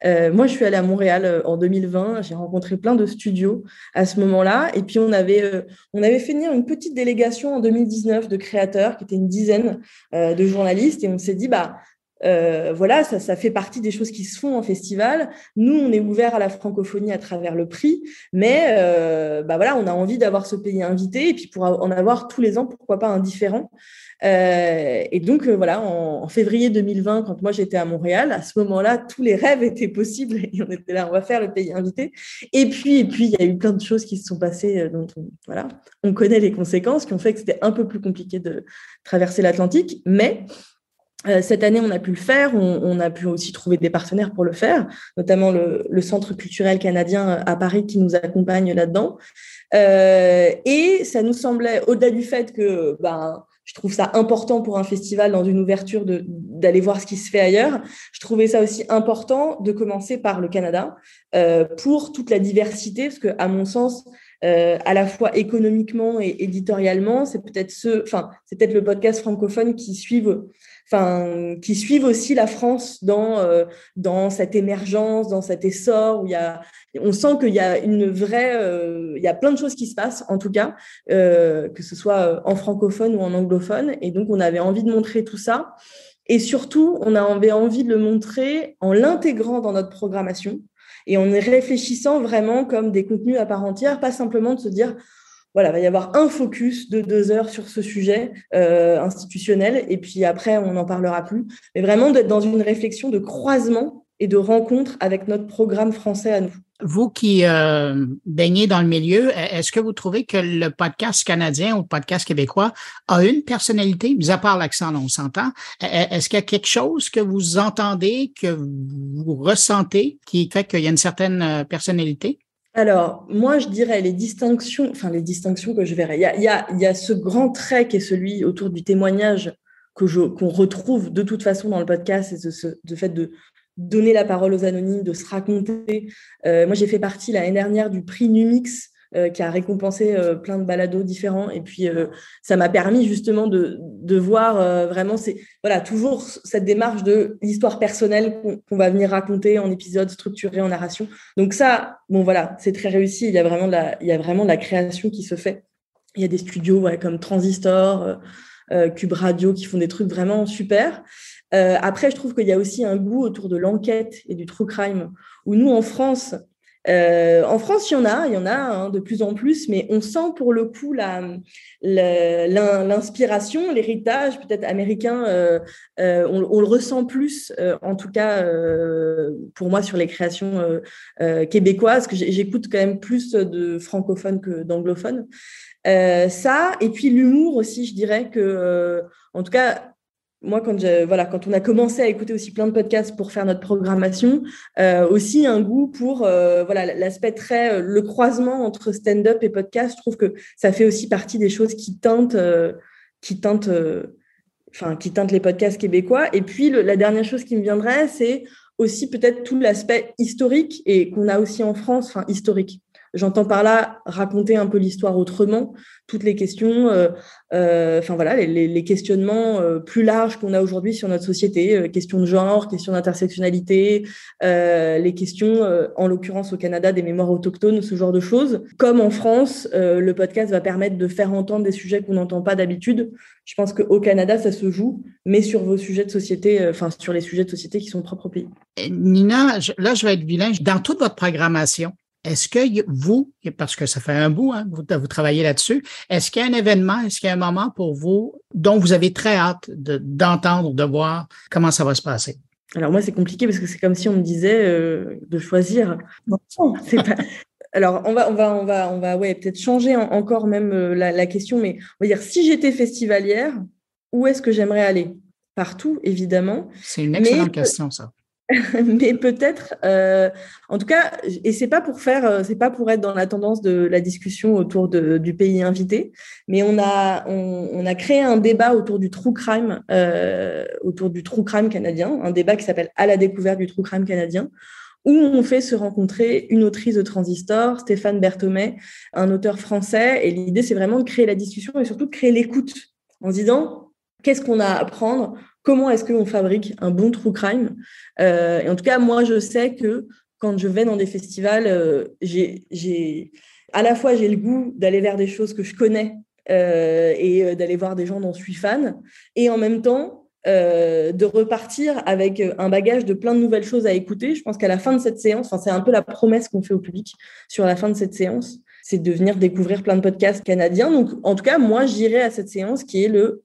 Euh, moi, je suis allée à Montréal euh, en 2020. J'ai rencontré plein de studios à ce moment-là. Et puis, on avait, euh, fait venir une petite délégation en 2019 de créateurs, qui était une dizaine de journalistes. Et on s'est dit, bah, voilà, ça, ça, fait partie des choses qui se font en festival. Nous, on est ouvert à la francophonie à travers le prix, mais bah voilà, on a envie d'avoir ce pays invité et puis pour en avoir tous les ans, pourquoi pas un différent. Euh, et donc voilà, en, février 2020, quand moi j'étais à Montréal, à ce moment-là, tous les rêves étaient possibles et on était là, on va faire le pays invité. Et puis, et puis, il y a eu plein de choses qui se sont passées dont on, voilà, on connaît les conséquences qui ont fait que c'était un peu plus compliqué de traverser l'Atlantique, mais euh, cette année, on a pu le faire. On, a pu aussi trouver des partenaires pour le faire, notamment le, Centre culturel canadien euh, à Paris qui nous accompagne là-dedans. Euh, et ça nous semblait, au-delà du fait que ben, je trouve ça important pour un festival dans une ouverture d'aller voir ce qui se fait ailleurs, je trouvais ça aussi important de commencer par le Canada pour toute la diversité, parce que à mon sens, à la fois économiquement et éditorialement, c'est peut-être ce, enfin, c'est peut-être le podcast francophone qui suivent enfin, qui suivent aussi la France dans, euh, dans cette émergence, dans cet essor où il y a, on sent qu'il y a une vraie, euh, il y a plein de choses qui se passent, en tout cas, euh, que ce soit en francophone ou en anglophone. Et donc, on avait envie de montrer tout ça. Et surtout, on avait envie de le montrer en l'intégrant dans notre programmation et en y réfléchissant vraiment comme des contenus à part entière, pas simplement de se dire voilà, il va y avoir un focus de deux heures sur ce sujet euh, institutionnel, et puis après, on n'en parlera plus. Mais vraiment d'être dans une réflexion de croisement et de rencontre avec notre programme français à nous. Vous qui euh, baignez dans le milieu, est-ce que vous trouvez que le podcast canadien ou le podcast québécois a une personnalité, mis à part l'accent, on s'entend. Est-ce qu'il y a quelque chose que vous entendez, que vous ressentez, qui fait qu'il y a une certaine euh, personnalité? Alors, moi, je dirais les distinctions, enfin les distinctions que je verrais. Il y a, y a, y a ce grand trait qui est celui autour du témoignage que je, qu'on retrouve de toute façon dans le podcast, c'est ce, de fait de donner la parole aux anonymes, de se raconter. Euh, moi, j'ai fait partie l'année dernière du prix Numix euh, qui a récompensé euh, plein de balados différents. Et puis, euh, ça m'a permis justement de, de voir vraiment, c'est voilà, toujours cette démarche de l'histoire personnelle qu'on va venir raconter en épisode structuré, en narration. Donc ça, bon voilà, c'est très réussi. Il y a vraiment de la, il y a vraiment la création qui se fait. Il y a des studios comme Transistor, Cube Radio qui font des trucs vraiment super. après, je trouve qu'il y a aussi un goût autour de l'enquête et du true crime, où nous, en France, euh, en France, il y en a, il y en a hein, de plus en plus, mais on sent pour le coup l'inspiration, l'héritage peut-être américain, euh, euh, on, le ressent plus, en tout cas pour moi sur les créations québécoises, que j'écoute quand même plus de francophones que d'anglophones. ça, et puis l'humour aussi, je dirais que, en tout cas, moi, quand, voilà, quand on a commencé à écouter aussi plein de podcasts pour faire notre programmation, euh, aussi un goût pour euh, voilà l'aspect très euh, le croisement entre stand-up et podcast. Je trouve que ça fait aussi partie des choses qui tentent, qui qui teintent les podcasts québécois. Et puis, la dernière chose qui me viendrait, c'est aussi peut-être tout l'aspect historique et qu'on a aussi en France, enfin historique. J'entends par là raconter un peu l'histoire autrement, toutes les questions, euh, euh, enfin voilà, les, questionnements euh, plus larges qu'on a aujourd'hui sur notre société, questions de genre, questions d'intersectionnalité, les questions, en l'occurrence au Canada, des mémoires autochtones, ce genre de choses. Comme en France, le podcast va permettre de faire entendre des sujets qu'on n'entend pas d'habitude. Je pense qu'au Canada, ça se joue, mais sur vos sujets de société, enfin sur les sujets de société qui sont propres au pays. Nina, là, je vais être vilain. Dans toute votre programmation, est-ce que vous, parce que ça fait un bout, hein, vous, vous, travaillez là-dessus, est-ce qu'il y a un événement, est-ce qu'il y a un moment pour vous dont vous avez très hâte d'entendre, de, voir comment ça va se passer? Alors moi, c'est compliqué parce que c'est comme si on me disait euh, de choisir. Non, c'est pas... Alors on va, on va, on va, on va, ouais, peut-être changer encore même euh, la, la, question, mais on va dire si j'étais festivalière, où est-ce que j'aimerais aller? Partout, évidemment. C'est une excellente question, ça. mais peut-être, euh, en tout cas, et c'est pas pour faire, euh, c'est pas pour être dans la tendance de la discussion autour du pays invité, mais on a, on, créé un débat autour du true crime, euh, autour du true crime canadien, un débat qui s'appelle À la découverte du true crime canadien, où on fait se rencontrer une autrice de Transistor, Stéphane Berthomé, un auteur français, et l'idée c'est vraiment de créer la discussion et surtout de créer l'écoute, en se disant qu'est-ce qu'on a à apprendre comment est-ce qu'on fabrique un bon true crime. Euh, en tout cas, moi, je sais que quand je vais dans des festivals, euh, à la fois j'ai le goût d'aller vers des choses que je connais euh, et d'aller voir des gens dont je suis fan, et en même temps de repartir avec un bagage de plein de nouvelles choses à écouter. Je pense qu'à la fin de cette séance, c'est un peu la promesse qu'on fait au public sur la fin de cette séance, c'est de venir découvrir plein de podcasts canadiens. Donc, en tout cas, moi, j'irai à cette séance qui est le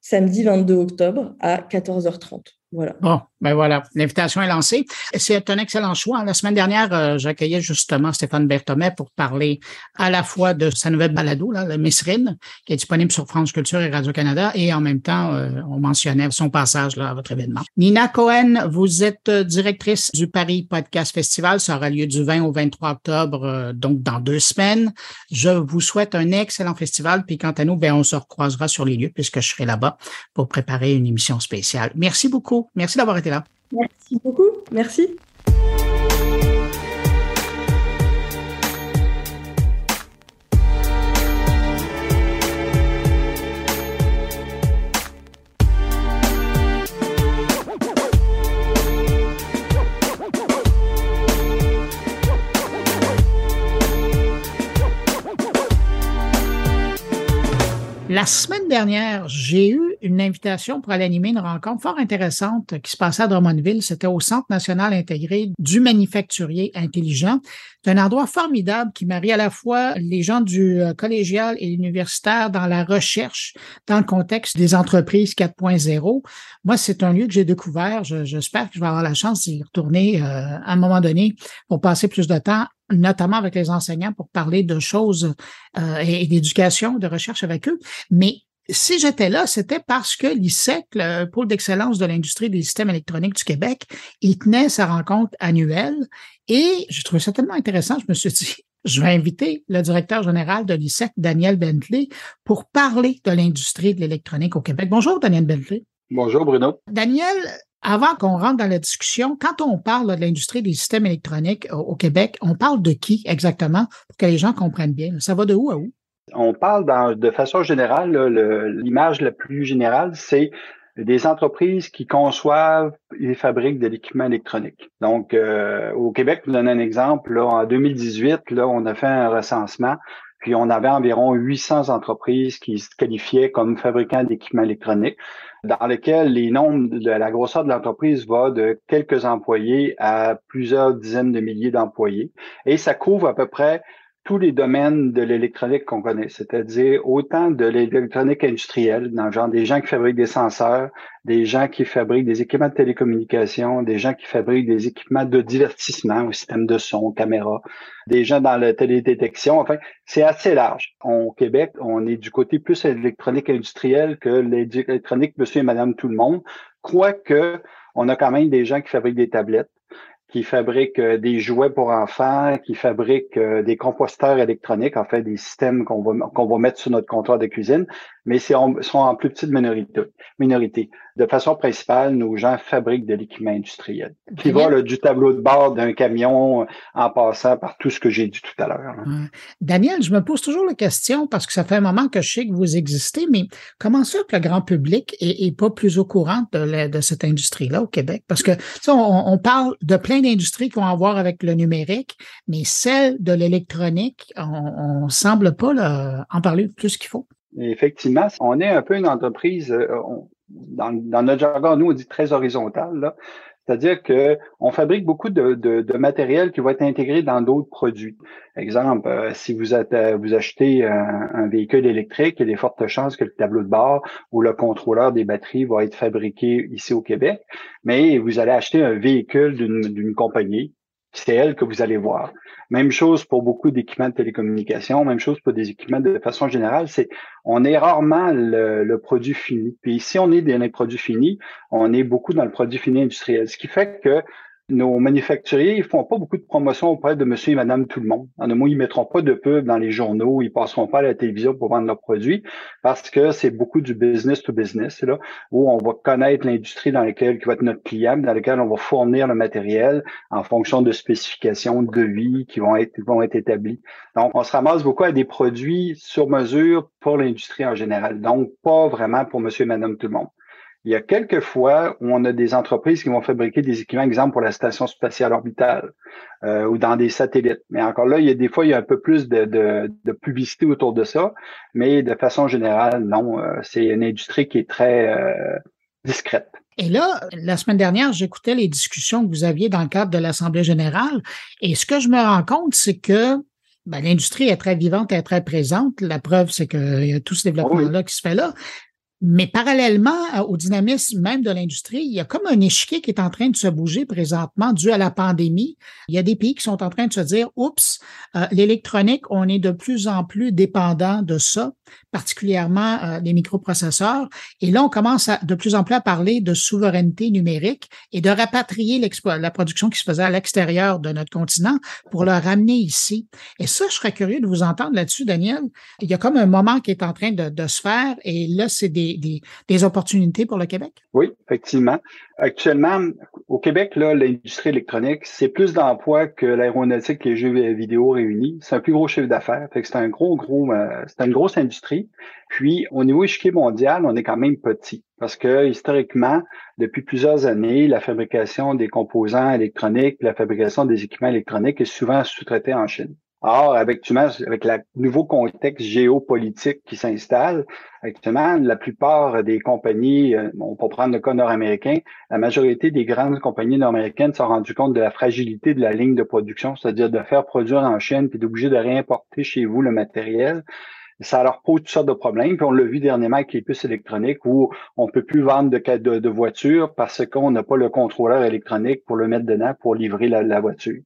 samedi 22 octobre à 14h30. Voilà. Bon, ben voilà, l'invitation est lancée. C'est un excellent choix. La semaine dernière, euh, j'accueillais justement Stéphane Berthomet pour parler à la fois de sa nouvelle balado, là, la Messrine, qui est disponible sur France Culture et Radio-Canada, et en même temps, euh, on mentionnait son passage là, à votre événement. Nina Cohen, vous êtes directrice du Paris Podcast Festival. Ça aura lieu du 20 au 23 octobre, euh, donc dans deux semaines. Je vous souhaite un excellent festival. Puis quant à nous, ben, on se recroisera sur les lieux puisque je serai là-bas pour préparer une émission spéciale. Merci beaucoup. Merci d'avoir été là. Merci beaucoup. Merci. La semaine dernière, j'ai eu une invitation pour aller animer une rencontre fort intéressante qui se passait à Drummondville. C'était au Centre national intégré du manufacturier intelligent. C'est un endroit formidable qui marie à la fois les gens du euh, collégial et l'universitaire dans la recherche, dans le contexte des entreprises 4.0. Moi, c'est un lieu que j'ai découvert. J'espère que je vais avoir la chance d'y retourner euh, à un moment donné pour passer plus de temps notamment avec les enseignants pour parler de choses euh, et, d'éducation, de recherche avec eux. Mais si j'étais là, c'était parce que l'ISEC, le pôle d'excellence de l'industrie des systèmes électroniques du Québec, il tenait sa rencontre annuelle et j'ai trouvé ça tellement intéressant, je me suis dit, je vais inviter le directeur général de l'ISEC, Daniel Bentley, pour parler de l'industrie de l'électronique au Québec. Bonjour, Daniel Bentley. Bonjour, Bruno. Daniel, avant qu'on rentre dans la discussion, quand on parle de l'industrie des systèmes électroniques au Québec, on parle de qui exactement pour que les gens comprennent bien? Ça va de où à où? On parle de façon générale, l'image la plus générale, c'est des entreprises qui conçoivent et fabriquent de l'équipement électronique. Donc, euh, au Québec, pour donner un exemple, là, en 2018, là, on a fait un recensement puis on avait environ 800 entreprises qui se qualifiaient comme fabricants d'équipements électroniques, dans lesquels les nombres de la grosseur de l'entreprise va de quelques employés à plusieurs dizaines de milliers d'employés. Et ça couvre à peu près tous les domaines de l'électronique qu'on connaît, c'est-à-dire autant de l'électronique industrielle, dans le genre des gens qui fabriquent des senseurs, des gens qui fabriquent des équipements de télécommunication, des gens qui fabriquent des équipements de divertissement, au système de son, caméra, des gens dans la télédétection. Enfin, c'est assez large. Au Québec, on est du côté plus électronique industrielle que l'électronique monsieur et madame tout le monde, quoique on a quand même des gens qui fabriquent des tablettes qui fabrique euh, des jouets pour enfants, qui fabrique euh, des composteurs électroniques, en fait, des systèmes qu'on va, qu'on va mettre sur notre comptoir de cuisine. Mais c'est sont en plus petite minorité, minorité. De façon principale, nos gens fabriquent de l'équipement industriel, qui va du tableau de bord d'un camion en passant par tout ce que j'ai dit tout à l'heure. Daniel, je me pose toujours la question, parce que ça fait un moment que je sais que vous existez, mais comment ça que le grand public est, pas plus au courant de, de cette industrie-là au Québec? Parce que on, on parle de plein d'industries qui ont à voir avec le numérique, mais celle de l'électronique, on, ne semble pas en parler plus qu'il faut. Effectivement, on est un peu une entreprise, euh, dans, notre jargon, nous, on dit très horizontale. C'est-à-dire que on fabrique beaucoup de, matériel qui va être intégré dans d'autres produits. Exemple, euh, si vous, euh, vous achetez un, véhicule électrique, il y a des fortes chances que le tableau de bord ou le contrôleur des batteries va être fabriqué ici au Québec, mais vous allez acheter un véhicule d'une compagnie c'est elle que vous allez voir. Même chose pour beaucoup d'équipements de télécommunications, même chose pour des équipements de façon générale, c'est on est rarement le, produit fini. Puis si on est dans les produits finis, on est beaucoup dans le produit fini industriel, ce qui fait que nos manufacturiers, ils font pas beaucoup de promotions auprès de monsieur et madame tout le monde. En un mot, ils mettront pas de pub dans les journaux, ils passeront pas à la télévision pour vendre leurs produits parce que c'est beaucoup du business to business, là, où on va connaître l'industrie dans laquelle qui va être notre client, dans laquelle on va fournir le matériel en fonction de spécifications de vie qui vont être, vont être établies. Donc, on se ramasse beaucoup à des produits sur mesure pour l'industrie en général. Donc, pas vraiment pour monsieur et madame tout le monde. Il y a quelques fois où on a des entreprises qui vont fabriquer des équipements, exemple pour la station spatiale orbitale euh, ou dans des satellites. Mais encore là, il y a des fois, il y a un peu plus de, de, publicité autour de ça. Mais de façon générale, non, euh, c'est une industrie qui est très euh, discrète. Et là, la semaine dernière, j'écoutais les discussions que vous aviez dans le cadre de l'Assemblée générale. Et ce que je me rends compte, c'est que ben, l'industrie est très vivante et très présente. La preuve, c'est qu'il y a tout ce développement-là qui se fait là. Mais parallèlement euh, au dynamisme même de l'industrie, il y a comme un échiquier qui est en train de se bouger présentement dû à la pandémie. Il y a des pays qui sont en train de se dire, oups, euh, l'électronique, on est de plus en plus dépendant de ça, particulièrement euh, les microprocesseurs. Et là, on commence de plus en plus à parler de souveraineté numérique et de rapatrier la production qui se faisait à l'extérieur de notre continent pour le ramener ici. Et ça, je serais curieux de vous entendre là-dessus, Daniel. Il y a comme un moment qui est en train de, se faire et là, c'est des des, opportunités pour le Québec? Oui, effectivement. Actuellement, au Québec, l'industrie électronique, c'est plus d'emplois que l'aéronautique et les jeux vidéo réunis. C'est un plus gros chiffre d'affaires. c'est un gros, gros, euh, c'est une grosse industrie. Puis, au niveau échiquier mondial, on est quand même petit. Parce que historiquement, depuis plusieurs années, la fabrication des composants électroniques, la fabrication des équipements électroniques est souvent sous-traitée en Chine. Or, avec, avec le nouveau contexte géopolitique qui s'installe, actuellement, la plupart des compagnies, euh, on peut prendre le cas nord-américain, la majorité des grandes compagnies nord-américaines sont rendues compte de la fragilité de la ligne de production, c'est-à-dire de faire produire en chaîne puis d'obliger de réimporter chez vous le matériel. Ça leur pose toutes sortes de problèmes. Puis on l'a vu dernièrement avec les puces électroniques où on peut plus vendre de, voitures parce qu'on n'a pas le contrôleur électronique pour le mettre dedans pour livrer la voiture.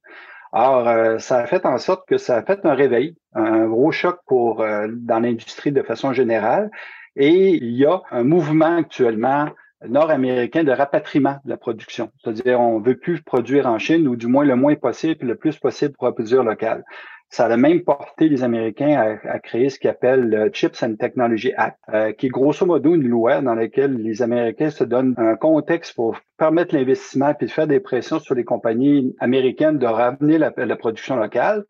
Alors, euh, ça a fait en sorte que ça a fait un réveil, un gros choc pour euh, dans l'industrie de façon générale. Et il y a un mouvement actuellement nord-américain de rapatriement de la production. C'est-à-dire, on veut plus produire en Chine, ou du moins le moins possible, le plus possible pour produire local. Ça a même porté les Américains à, créer ce qu'ils appellent le Chips and Technology Act, euh, qui est grosso modo une loi dans laquelle les Américains se donnent un contexte pour permettre l'investissement puis faire des pressions sur les compagnies américaines de ramener la, la production locale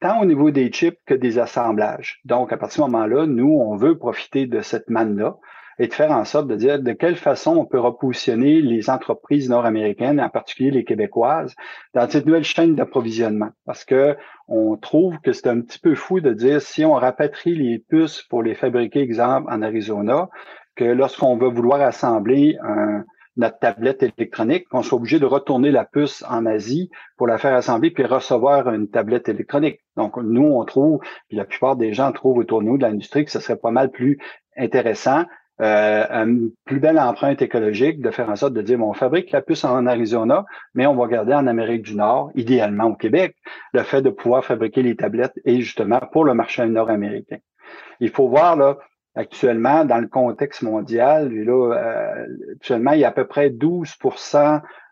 tant au niveau des chips que des assemblages. Donc, à partir de ce moment-là, nous, on veut profiter de cette manne-là et de faire en sorte de dire de quelle façon on peut repositionner les entreprises nord-américaines, en particulier les québécoises, dans cette nouvelle chaîne d'approvisionnement. Parce que on trouve que c'est un petit peu fou de dire si on rapatrie les puces pour les fabriquer, exemple, en Arizona, que lorsqu'on va vouloir assembler notre tablette électronique, qu'on soit obligé de retourner la puce en Asie pour la faire assembler puis recevoir une tablette électronique. Donc, nous, on trouve, puis la plupart des gens trouvent autour de nous de l'industrie que ce serait pas mal plus intéressant euh, une plus belle empreinte écologique de faire en sorte de dire bon, on fabrique la puce en Arizona, mais on va garder en Amérique du Nord, idéalement au Québec, le fait de pouvoir fabriquer les tablettes et justement pour le marché nord-américain. Il faut voir là actuellement dans le contexte mondial, là, euh, actuellement il y a à peu près 12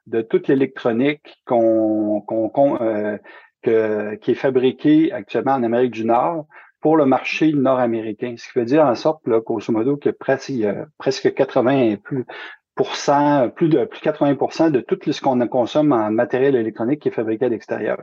de toute l'électronique qu'on, qu'on, euh, que, qui est fabriquée actuellement en Amérique du Nord pour le marché nord-américain. Ce qui veut dire en sorte, là, grosso modo, que presque, presque 80 plus, plus de plus de 80% de tout ce qu'on consomme en matériel électronique qui est fabriqué à l'extérieur.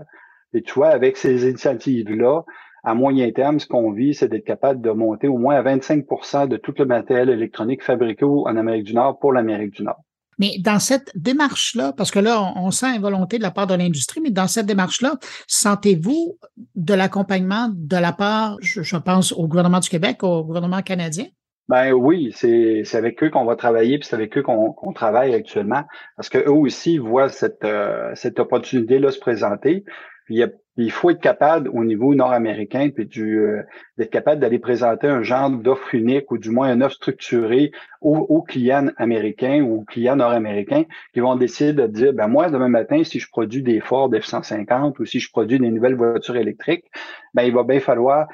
Et tu vois, avec ces initiatives-là, à moyen terme, ce qu'on vit, c'est d'être capable de monter au moins à 25% de tout le matériel électronique fabriqué en Amérique du Nord pour l'Amérique du Nord. Mais dans cette démarche-là, parce que là, on, sent une volonté de la part de l'industrie, mais dans cette démarche-là, sentez-vous de l'accompagnement de la part, je, pense, au gouvernement du Québec, au gouvernement canadien? Ben oui, c'est avec eux qu'on va travailler, puis c'est avec eux qu'on travaille actuellement, parce qu'eux aussi voient cette, euh, cette opportunité-là se présenter. Puis il faut être capable au niveau nord-américain puis euh, d'être capable d'aller présenter un genre d'offre unique ou du moins une offre structurée aux, clients américains ou aux clients nord-américains qui vont décider de dire ben moi demain matin si je produis des Ford F150 ou si je produis des nouvelles voitures électriques ben il va bien falloir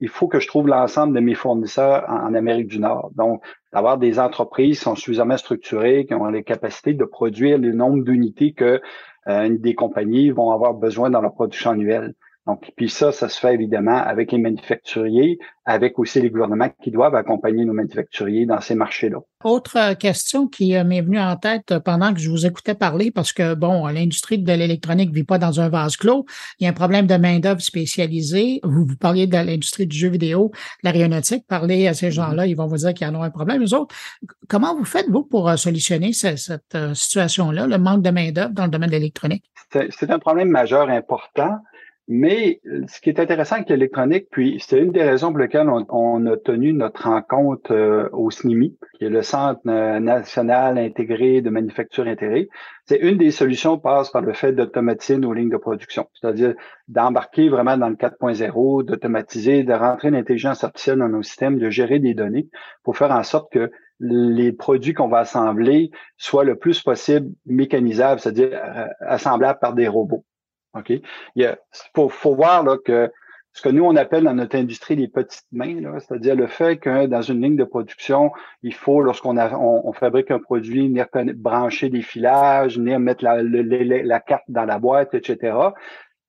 il faut que je trouve l'ensemble de mes fournisseurs en, en Amérique du Nord. Donc d'avoir des entreprises qui sont suffisamment structurées qui ont les capacités de produire le nombre d'unités que des compagnies vont avoir besoin dans leur production annuelle. Donc, puis ça, ça se fait évidemment avec les manufacturiers, avec aussi les gouvernements qui doivent accompagner nos manufacturiers dans ces marchés-là. Autre euh, question qui euh, m'est venue en tête pendant que je vous écoutais parler, parce que, bon, l'industrie de l'électronique ne vit pas dans un vase clos. Il y a un problème de main-d'œuvre spécialisée. Vous, vous parliez de l'industrie du jeu vidéo, de l'aéronautique. Parlez à ces mm-hmm. gens-là, ils vont vous dire qu'il y en a un problème. Les autres, comment vous faites, vous, pour euh, solutionner cette, cette situation-là, le manque de main-d'œuvre dans le domaine de l'électronique? C'est un problème majeur important. Mais euh, ce qui est intéressant avec l'électronique, puis c'est une des raisons pour lesquelles on, a tenu notre rencontre euh, au SNIMI, qui est le Centre national intégré de manufacture intégrée, c'est une des solutions passe par le fait d'automatiser nos lignes de production, c'est-à-dire d'embarquer vraiment dans le 4.0, d'automatiser, de rentrer l'intelligence artificielle dans nos systèmes, de gérer des données pour faire en sorte que les produits qu'on va assembler soient le plus possible mécanisables, c'est-à-dire euh, assemblables par des robots. OK? Il faut, voir là, que ce que nous, on appelle dans notre industrie les petites mains, c'est-à-dire le fait que dans une ligne de production, il faut, lorsqu'on on, fabrique un produit, venir brancher des filages, venir mettre la, la, carte dans la boîte, etc.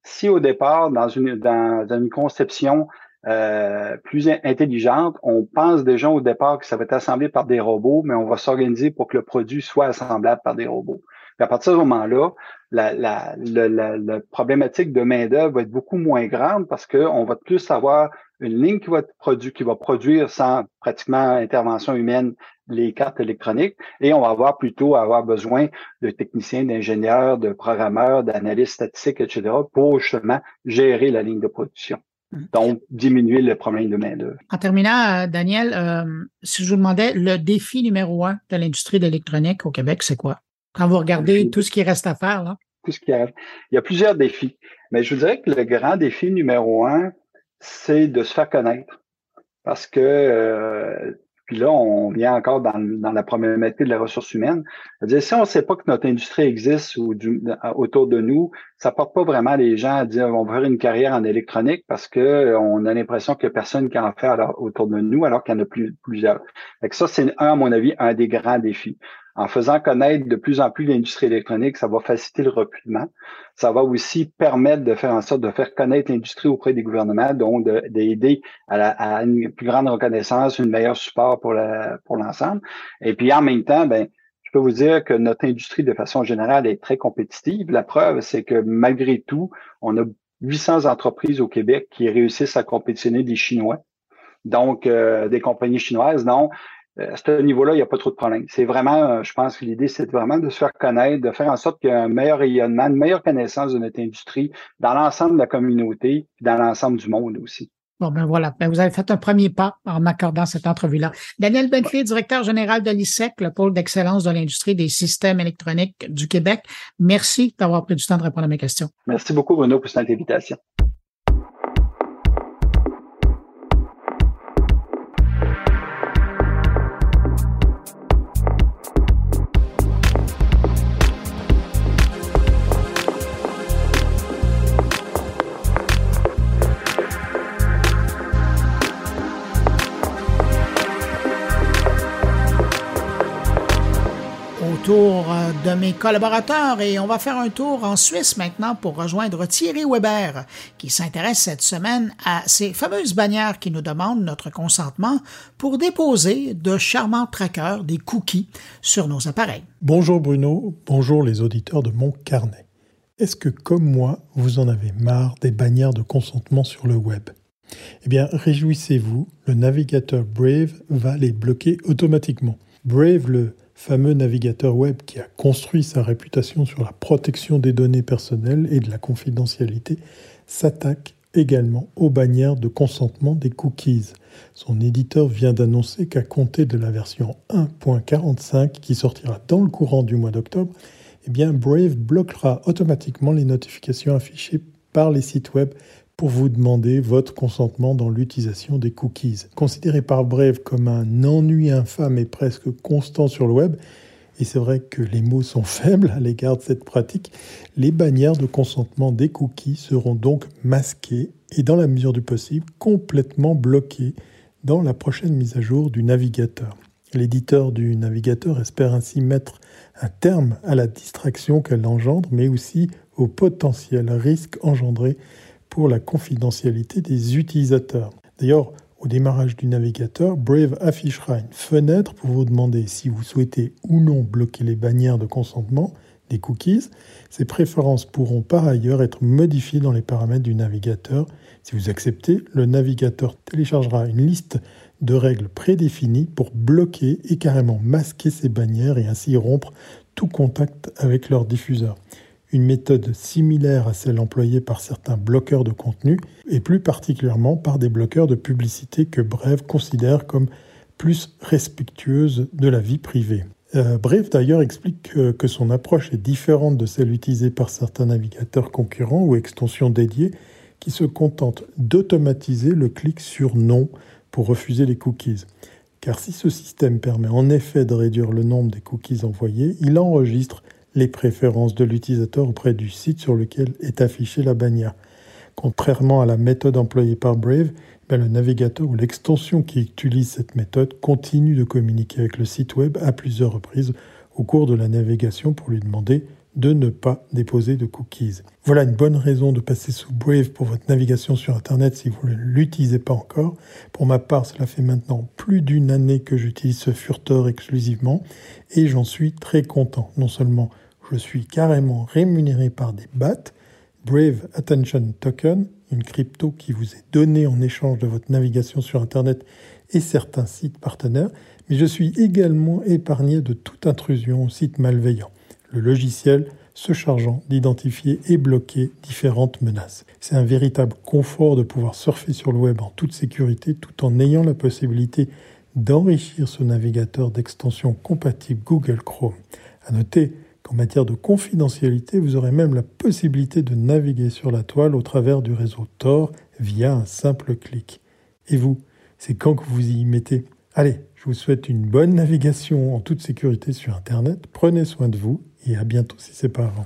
Si au départ, dans une, dans, une conception euh, plus intelligente, on pense déjà au départ que ça va être assemblé par des robots, mais on va s'organiser pour que le produit soit assemblable par des robots. À partir de ce moment-là, la, la, la, problématique de main-d'œuvre va être beaucoup moins grande parce qu'on va plus avoir une ligne qui va, produire, qui va produire sans pratiquement intervention humaine les cartes électroniques et on va avoir plutôt avoir besoin de techniciens, d'ingénieurs, de programmeurs, d'analystes statistiques, etc. pour justement gérer la ligne de production. Mmh. Donc, diminuer le problème de main-d'œuvre. En terminant, euh, Daniel, euh, si je vous demandais le défi numéro un de l'industrie de l'électronique au Québec, c'est quoi? Quand vous regardez tout ce qui reste à faire, là? Tout ce qui Il y a plusieurs défis. Mais je vous dirais que le grand défi numéro un, c'est de se faire connaître. Parce que, euh, puis là, on vient encore dans, dans la problématique de la ressource humaine. -dire, si on ne sait pas que notre industrie existe ou autour de nous, ça porte pas vraiment les gens à dire on va faire une carrière en électronique parce que on a l'impression qu'il n'y a personne qui en fait autour de nous alors qu'il y en a plus, plusieurs. Fait ça, c'est un, à mon avis, un des grands défis en faisant connaître de plus en plus l'industrie électronique, ça va faciliter le recrutement. Ça va aussi permettre de faire en sorte de faire connaître l'industrie auprès des gouvernements, donc d'aider à, une plus grande reconnaissance, une meilleure support pour l'ensemble. Et puis en même temps, ben je peux vous dire que notre industrie de façon générale est très compétitive. La preuve, c'est que malgré tout, on a 800 entreprises au Québec qui réussissent à compétitionner des Chinois. Donc, euh, des compagnies chinoises. Non, à ce niveau-là, il n'y a pas trop de problème. C'est vraiment, euh, je pense que l'idée, c'est vraiment de se faire connaître, de faire en sorte qu'il y ait un meilleur rayonnement, une meilleure connaissance de notre industrie dans l'ensemble de la communauté, dans l'ensemble du monde aussi. Bon, ben voilà. Ben, vous avez fait un premier pas en m'accordant cette entrevue-là. Daniel Bentley, directeur général de l'ISEC, le pôle d'excellence de l'industrie des systèmes électroniques du Québec. Merci d'avoir pris du temps de répondre à mes questions. Merci beaucoup, Bruno, pour cette invitation. Mes collaborateurs et on va faire un tour en Suisse maintenant pour rejoindre Thierry Weber qui s'intéresse cette semaine à ces fameuses bannières qui nous demandent notre consentement pour déposer de charmants trackers, des cookies, sur nos appareils. Bonjour Bruno, bonjour les auditeurs de mon carnet. Est-ce que comme moi, vous en avez marre des bannières de consentement sur le web? Eh bien, réjouissez-vous, le navigateur Brave va les bloquer automatiquement. Brave, le fameux navigateur web qui a construit sa réputation sur la protection des données personnelles et de la confidentialité, s'attaque également aux bannières de consentement des cookies. Son éditeur vient d'annoncer qu'à compter de la version 1.45 qui sortira dans le courant du mois d'octobre, eh Brave bloquera automatiquement les notifications affichées par les sites web vous demander votre consentement dans l'utilisation des cookies. Considéré par Brave comme un ennui infâme et presque constant sur le web, et c'est vrai que les mots sont faibles à l'égard de cette pratique, les bannières de consentement des cookies seront donc masquées et dans la mesure du possible complètement bloquées dans la prochaine mise à jour du navigateur. L'éditeur du navigateur espère ainsi mettre un terme à la distraction qu'elle engendre, mais aussi au potentiel risque engendré pour la confidentialité des utilisateurs. D'ailleurs, au démarrage du navigateur, Brave affichera une fenêtre pour vous demander si vous souhaitez ou non bloquer les bannières de consentement des cookies. Ces préférences pourront par ailleurs être modifiées dans les paramètres du navigateur. Si vous acceptez, le navigateur téléchargera une liste de règles prédéfinies pour bloquer et carrément masquer ces bannières et ainsi rompre tout contact avec leur diffuseur une méthode similaire à celle employée par certains bloqueurs de contenu, et plus particulièrement par des bloqueurs de publicité que Brave considère comme plus respectueuse de la vie privée. Euh, d'ailleurs explique que, son approche est différente de celle utilisée par certains navigateurs concurrents ou extensions dédiées qui se contentent d'automatiser le clic sur non pour refuser les cookies. Car si ce système permet en effet de réduire le nombre des cookies envoyés, il enregistre les préférences de l'utilisateur auprès du site sur lequel est affichée la bannière. Contrairement à la méthode employée par Brave, ben, le navigateur ou l'extension qui utilise cette méthode continue de communiquer avec le site web à plusieurs reprises au cours de la navigation pour lui demander de ne pas déposer de cookies. Voilà une bonne raison de passer sous Brave pour votre navigation sur Internet si vous ne l'utilisez pas encore. Pour ma part, cela fait maintenant plus d'une année que j'utilise ce furteur exclusivement et j'en suis très content. Non seulement je suis carrément rémunéré par des BAT, Brave Attention Token, une crypto qui vous est donnée en échange de votre navigation sur Internet et certains sites partenaires, mais je suis également épargné de toute intrusion au site malveillant, le logiciel se chargeant d'identifier et bloquer différentes menaces. C'est un véritable confort de pouvoir surfer sur le web en toute sécurité tout en ayant la possibilité d'enrichir ce navigateur d'extension compatible Google Chrome. À noter qu'en matière de confidentialité, vous aurez même la possibilité de naviguer sur la toile au travers du réseau Tor via un simple clic. Et vous, c'est quand que vous y mettez? Allez, je vous souhaite une bonne navigation en toute sécurité sur Internet. Prenez soin de vous et à bientôt si c'est pas avant.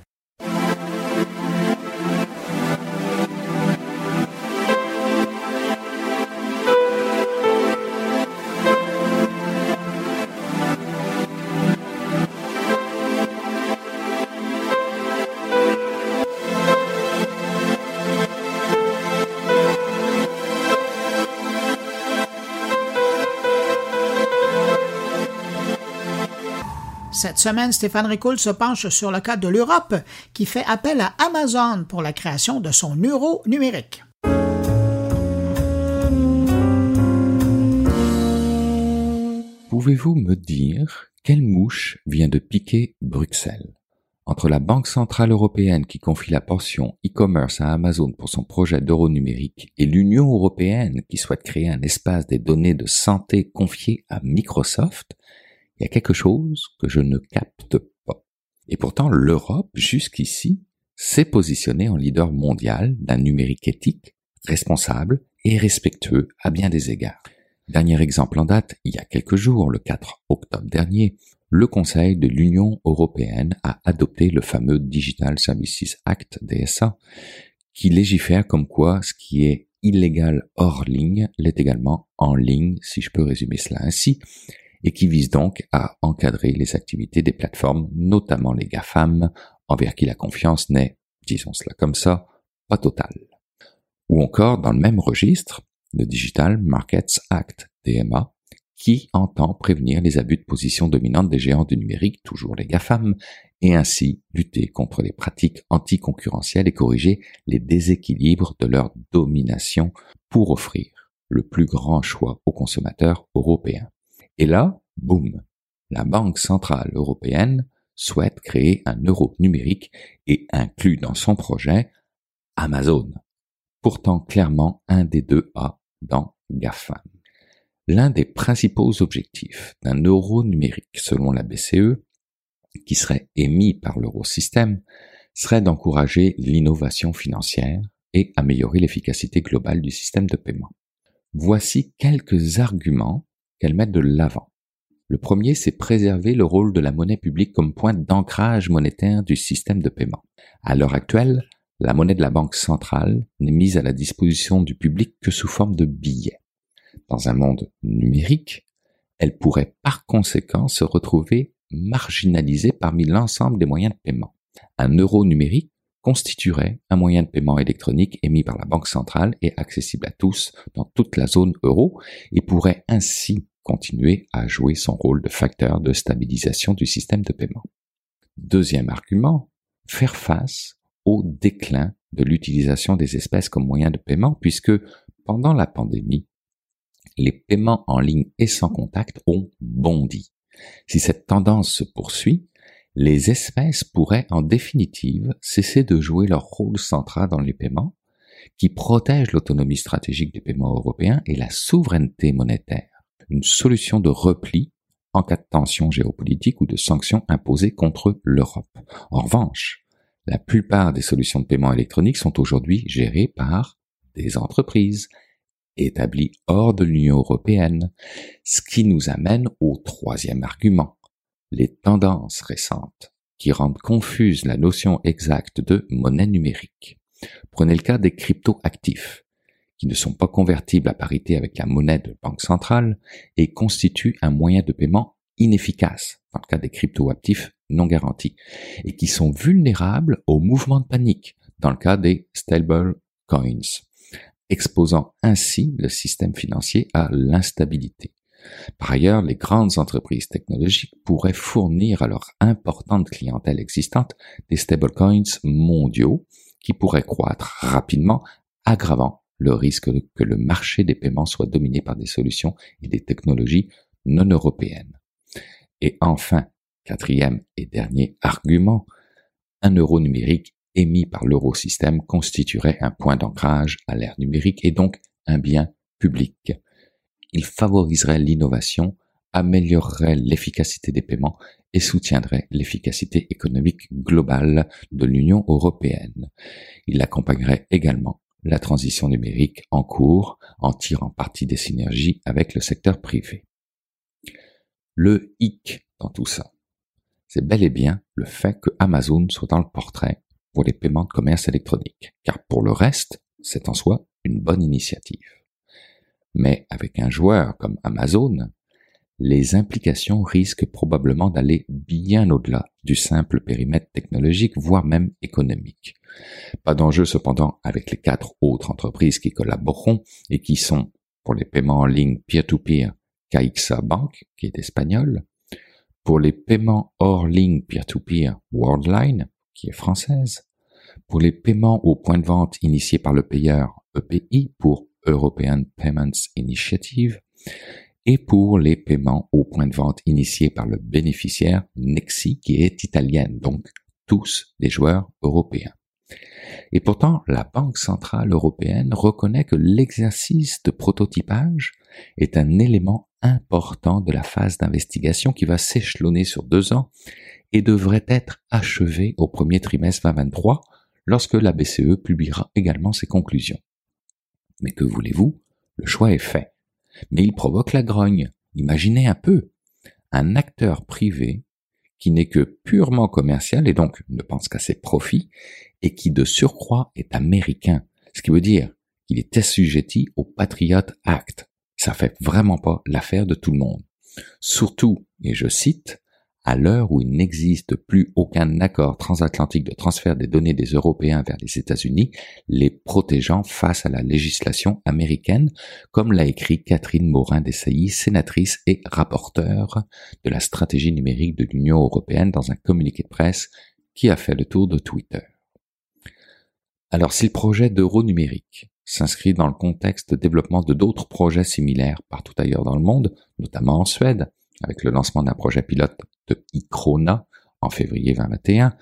Cette semaine, Stéphane Ricoul se penche sur le cas de l'Europe qui fait appel à Amazon pour la création de son euro numérique. Pouvez-vous me dire quelle mouche vient de piquer Bruxelles? Entre la Banque centrale européenne qui confie la portion e-commerce à Amazon pour son projet d'euro numérique et l'Union européenne qui souhaite créer un espace des données de santé confié à Microsoft, il y a quelque chose que je ne capte pas. Et pourtant, l'Europe, jusqu'ici, s'est positionnée en leader mondial d'un numérique éthique, responsable et respectueux à bien des égards. Dernier exemple en date, il y a quelques jours, le 4 octobre dernier, le Conseil de l'Union européenne a adopté le fameux Digital Services Act DSA, qui légifère comme quoi ce qui est illégal hors ligne l'est également en ligne, si je peux résumer cela ainsi, et qui vise donc à encadrer les activités des plateformes, notamment les GAFAM, envers qui la confiance n'est, disons cela comme ça, pas totale. Ou encore, dans le même registre, le Digital Markets Act, DMA, qui entend prévenir les abus de position dominante des géants du numérique, toujours les GAFAM, et ainsi lutter contre les pratiques anticoncurrentielles et corriger les déséquilibres de leur domination pour offrir le plus grand choix aux consommateurs européens. Et là, boum, la Banque centrale européenne souhaite créer un euro numérique et inclut dans son projet Amazon, pourtant clairement un des deux A dans GAFAM. L'un des principaux objectifs d'un euro numérique, selon la BCE, qui serait émis par l'eurosystème, serait d'encourager l'innovation financière et améliorer l'efficacité globale du système de paiement. Voici quelques arguments qu'elle met de l'avant. Le premier, c'est préserver le rôle de la monnaie publique comme point d'ancrage monétaire du système de paiement. À l'heure actuelle, la monnaie de la Banque centrale n'est mise à la disposition du public que sous forme de billets. Dans un monde numérique, elle pourrait par conséquent se retrouver marginalisée parmi l'ensemble des moyens de paiement. Un euro numérique constituerait un moyen de paiement électronique émis par la Banque centrale et accessible à tous dans toute la zone euro et pourrait ainsi continuer à jouer son rôle de facteur de stabilisation du système de paiement. Deuxième argument, faire face au déclin de l'utilisation des espèces comme moyen de paiement puisque pendant la pandémie, les paiements en ligne et sans contact ont bondi. Si cette tendance se poursuit, les espèces pourraient en définitive cesser de jouer leur rôle central dans les paiements, qui protègent l'autonomie stratégique des paiements européens et la souveraineté monétaire une solution de repli en cas de tension géopolitique ou de sanctions imposées contre l'Europe. En revanche, la plupart des solutions de paiement électronique sont aujourd'hui gérées par des entreprises établies hors de l'Union européenne, ce qui nous amène au troisième argument, les tendances récentes qui rendent confuse la notion exacte de monnaie numérique. Prenez le cas des crypto-actifs qui ne sont pas convertibles à parité avec la monnaie de banque centrale et constituent un moyen de paiement inefficace dans le cas des cryptoactifs non garantis et qui sont vulnérables au mouvement de panique dans le cas des stable coins, exposant ainsi le système financier à l'instabilité. Par ailleurs, les grandes entreprises technologiques pourraient fournir à leur importante clientèle existante des stablecoins mondiaux qui pourraient croître rapidement, aggravant le risque que le marché des paiements soit dominé par des solutions et des technologies non européennes. Et enfin, quatrième et dernier argument, un euro numérique émis par l'eurosystème constituerait un point d'ancrage à l'ère numérique et donc un bien public. Il favoriserait l'innovation, améliorerait l'efficacité des paiements et soutiendrait l'efficacité économique globale de l'Union européenne. Il accompagnerait également la transition numérique en cours en tirant parti des synergies avec le secteur privé. Le hic dans tout ça, c'est bel et bien le fait que Amazon soit dans le portrait pour les paiements de commerce électronique, car pour le reste, c'est en soi une bonne initiative. Mais avec un joueur comme Amazon, les implications risquent probablement d'aller bien au-delà du simple périmètre technologique, voire même économique. Pas d'enjeu cependant avec les quatre autres entreprises qui collaboreront et qui sont, pour les paiements en ligne peer-to-peer, Caixa Bank, qui est espagnole, pour les paiements hors ligne peer-to-peer, Worldline, qui est française, pour les paiements au point de vente initiés par le payeur EPI pour European Payments Initiative, et pour les paiements au point de vente initiés par le bénéficiaire Nexi qui est italienne, donc tous des joueurs européens. Et pourtant, la Banque centrale européenne reconnaît que l'exercice de prototypage est un élément important de la phase d'investigation qui va s'échelonner sur deux ans et devrait être achevé au premier trimestre 2023 lorsque la BCE publiera également ses conclusions. Mais que voulez-vous? Le choix est fait mais il provoque la grogne. Imaginez un peu un acteur privé qui n'est que purement commercial et donc ne pense qu'à ses profits et qui de surcroît est américain, ce qui veut dire qu'il est assujetti au Patriot Act. Ça fait vraiment pas l'affaire de tout le monde. Surtout, et je cite, à l'heure où il n'existe plus aucun accord transatlantique de transfert des données des Européens vers les États-Unis, les protégeant face à la législation américaine, comme l'a écrit Catherine Morin-Desailly, sénatrice et rapporteure de la stratégie numérique de l'Union européenne dans un communiqué de presse qui a fait le tour de Twitter. Alors si le projet d'euro numérique s'inscrit dans le contexte de développement de d'autres projets similaires partout ailleurs dans le monde, notamment en Suède, avec le lancement d'un projet pilote de ICRONA en février 2021,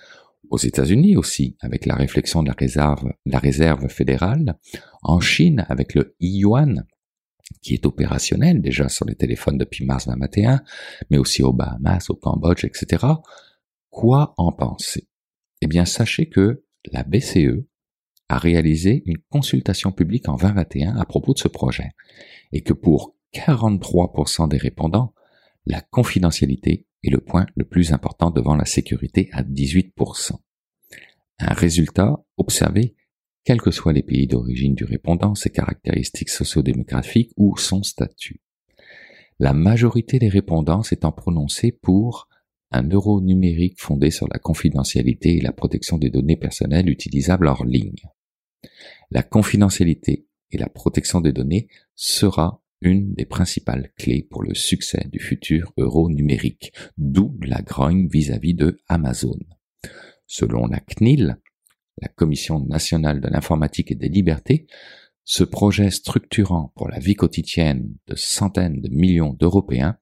aux États-Unis aussi, avec la réflexion de la réserve, la réserve fédérale, en Chine avec le yuan, qui est opérationnel déjà sur les téléphones depuis mars 2021, mais aussi aux Bahamas, au Cambodge, etc. Quoi en penser? Eh bien, sachez que la BCE a réalisé une consultation publique en 2021 à propos de ce projet, et que pour 43% des répondants, la confidentialité est le point le plus important devant la sécurité à 18%. Un résultat observé quels que soient les pays d'origine du répondant, ses caractéristiques sociodémographiques ou son statut. La majorité des répondants s'étant prononcés pour un euro numérique fondé sur la confidentialité et la protection des données personnelles utilisables hors ligne. La confidentialité et la protection des données sera une des principales clés pour le succès du futur euro numérique, d'où la grogne vis-à-vis de Amazon. Selon la CNIL, la Commission nationale de l'informatique et des libertés, ce projet structurant pour la vie quotidienne de centaines de millions d'Européens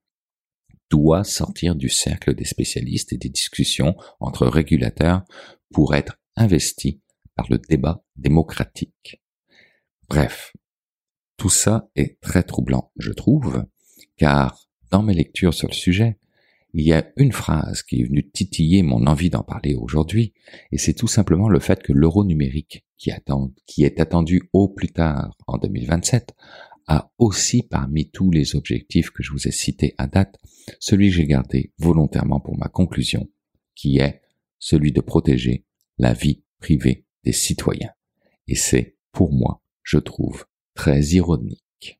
doit sortir du cercle des spécialistes et des discussions entre régulateurs pour être investi par le débat démocratique. Bref, tout ça est très troublant, je trouve, car dans mes lectures sur le sujet, il y a une phrase qui est venue titiller mon envie d'en parler aujourd'hui, et c'est tout simplement le fait que l'euro numérique, qui, attend, qui est attendu au plus tard en 2027, a aussi parmi tous les objectifs que je vous ai cités à date, celui que j'ai gardé volontairement pour ma conclusion, qui est celui de protéger la vie privée des citoyens. Et c'est, pour moi, je trouve, très ironique.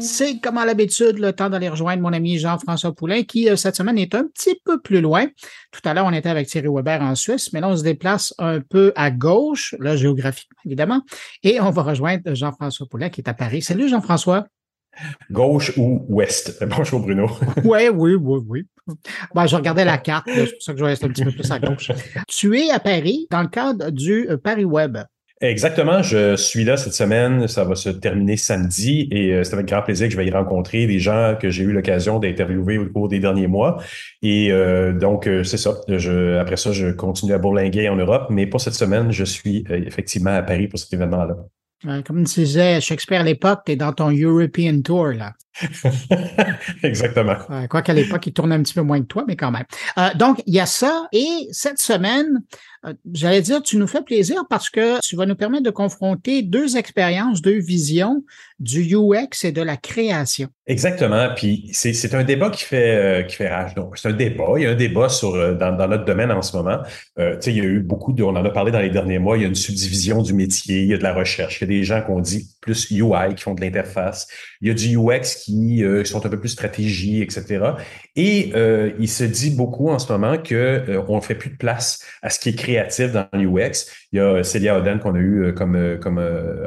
C'est comme à l'habitude le temps d'aller rejoindre mon ami Jean-François Poulain qui euh, cette semaine est un petit peu plus loin. Tout à l'heure, on était avec Thierry Weber en Suisse, mais là, on se déplace un peu à gauche, là, géographiquement, évidemment, et on va rejoindre Jean-François Poulain qui est à Paris. Salut Jean-François. Gauche ou ouest? Bonjour Bruno. oui, oui, oui, oui. Ben, je regardais la carte, c'est pour ça que je reste un petit peu plus à gauche. Tu es à Paris dans le cadre du euh, Paris Web. Exactement, je suis là cette semaine, ça va se terminer samedi et euh, c'est avec grand plaisir que je vais y rencontrer des gens que j'ai eu l'occasion d'interviewer au cours des derniers mois. Et euh, donc, c'est ça. Je, après ça, je continue à bourlinguer en Europe, mais pour cette semaine, je suis effectivement à Paris pour cet événement-là. Comme disait Shakespeare à l'époque, tu es dans ton European Tour, là. Exactement. quoi qu'à l'époque, il tournait un petit peu moins que toi, mais quand même. Euh, donc, il y a ça. Et cette semaine, euh, j'allais dire, tu nous fais plaisir parce que tu vas nous permettre de confronter deux expériences, deux visions du UX et de la création. Exactement. Puis c'est un débat qui fait euh, qui fait rage. Donc c'est un débat. Il y a un débat sur euh, dans, dans notre domaine en ce moment. Euh, il y a eu beaucoup de, on en a parlé dans les derniers mois. Il y a une subdivision du métier. Il y a de la recherche. Il y a des gens qui ont dit plus UI qui font de l'interface. Il y a du UX qui sont un peu plus stratégie, etc. Et il se dit beaucoup en ce moment que on fait plus de place à ce qui est créatif dans l'UX. Il y a Célia Oden qu'on a eu comme comme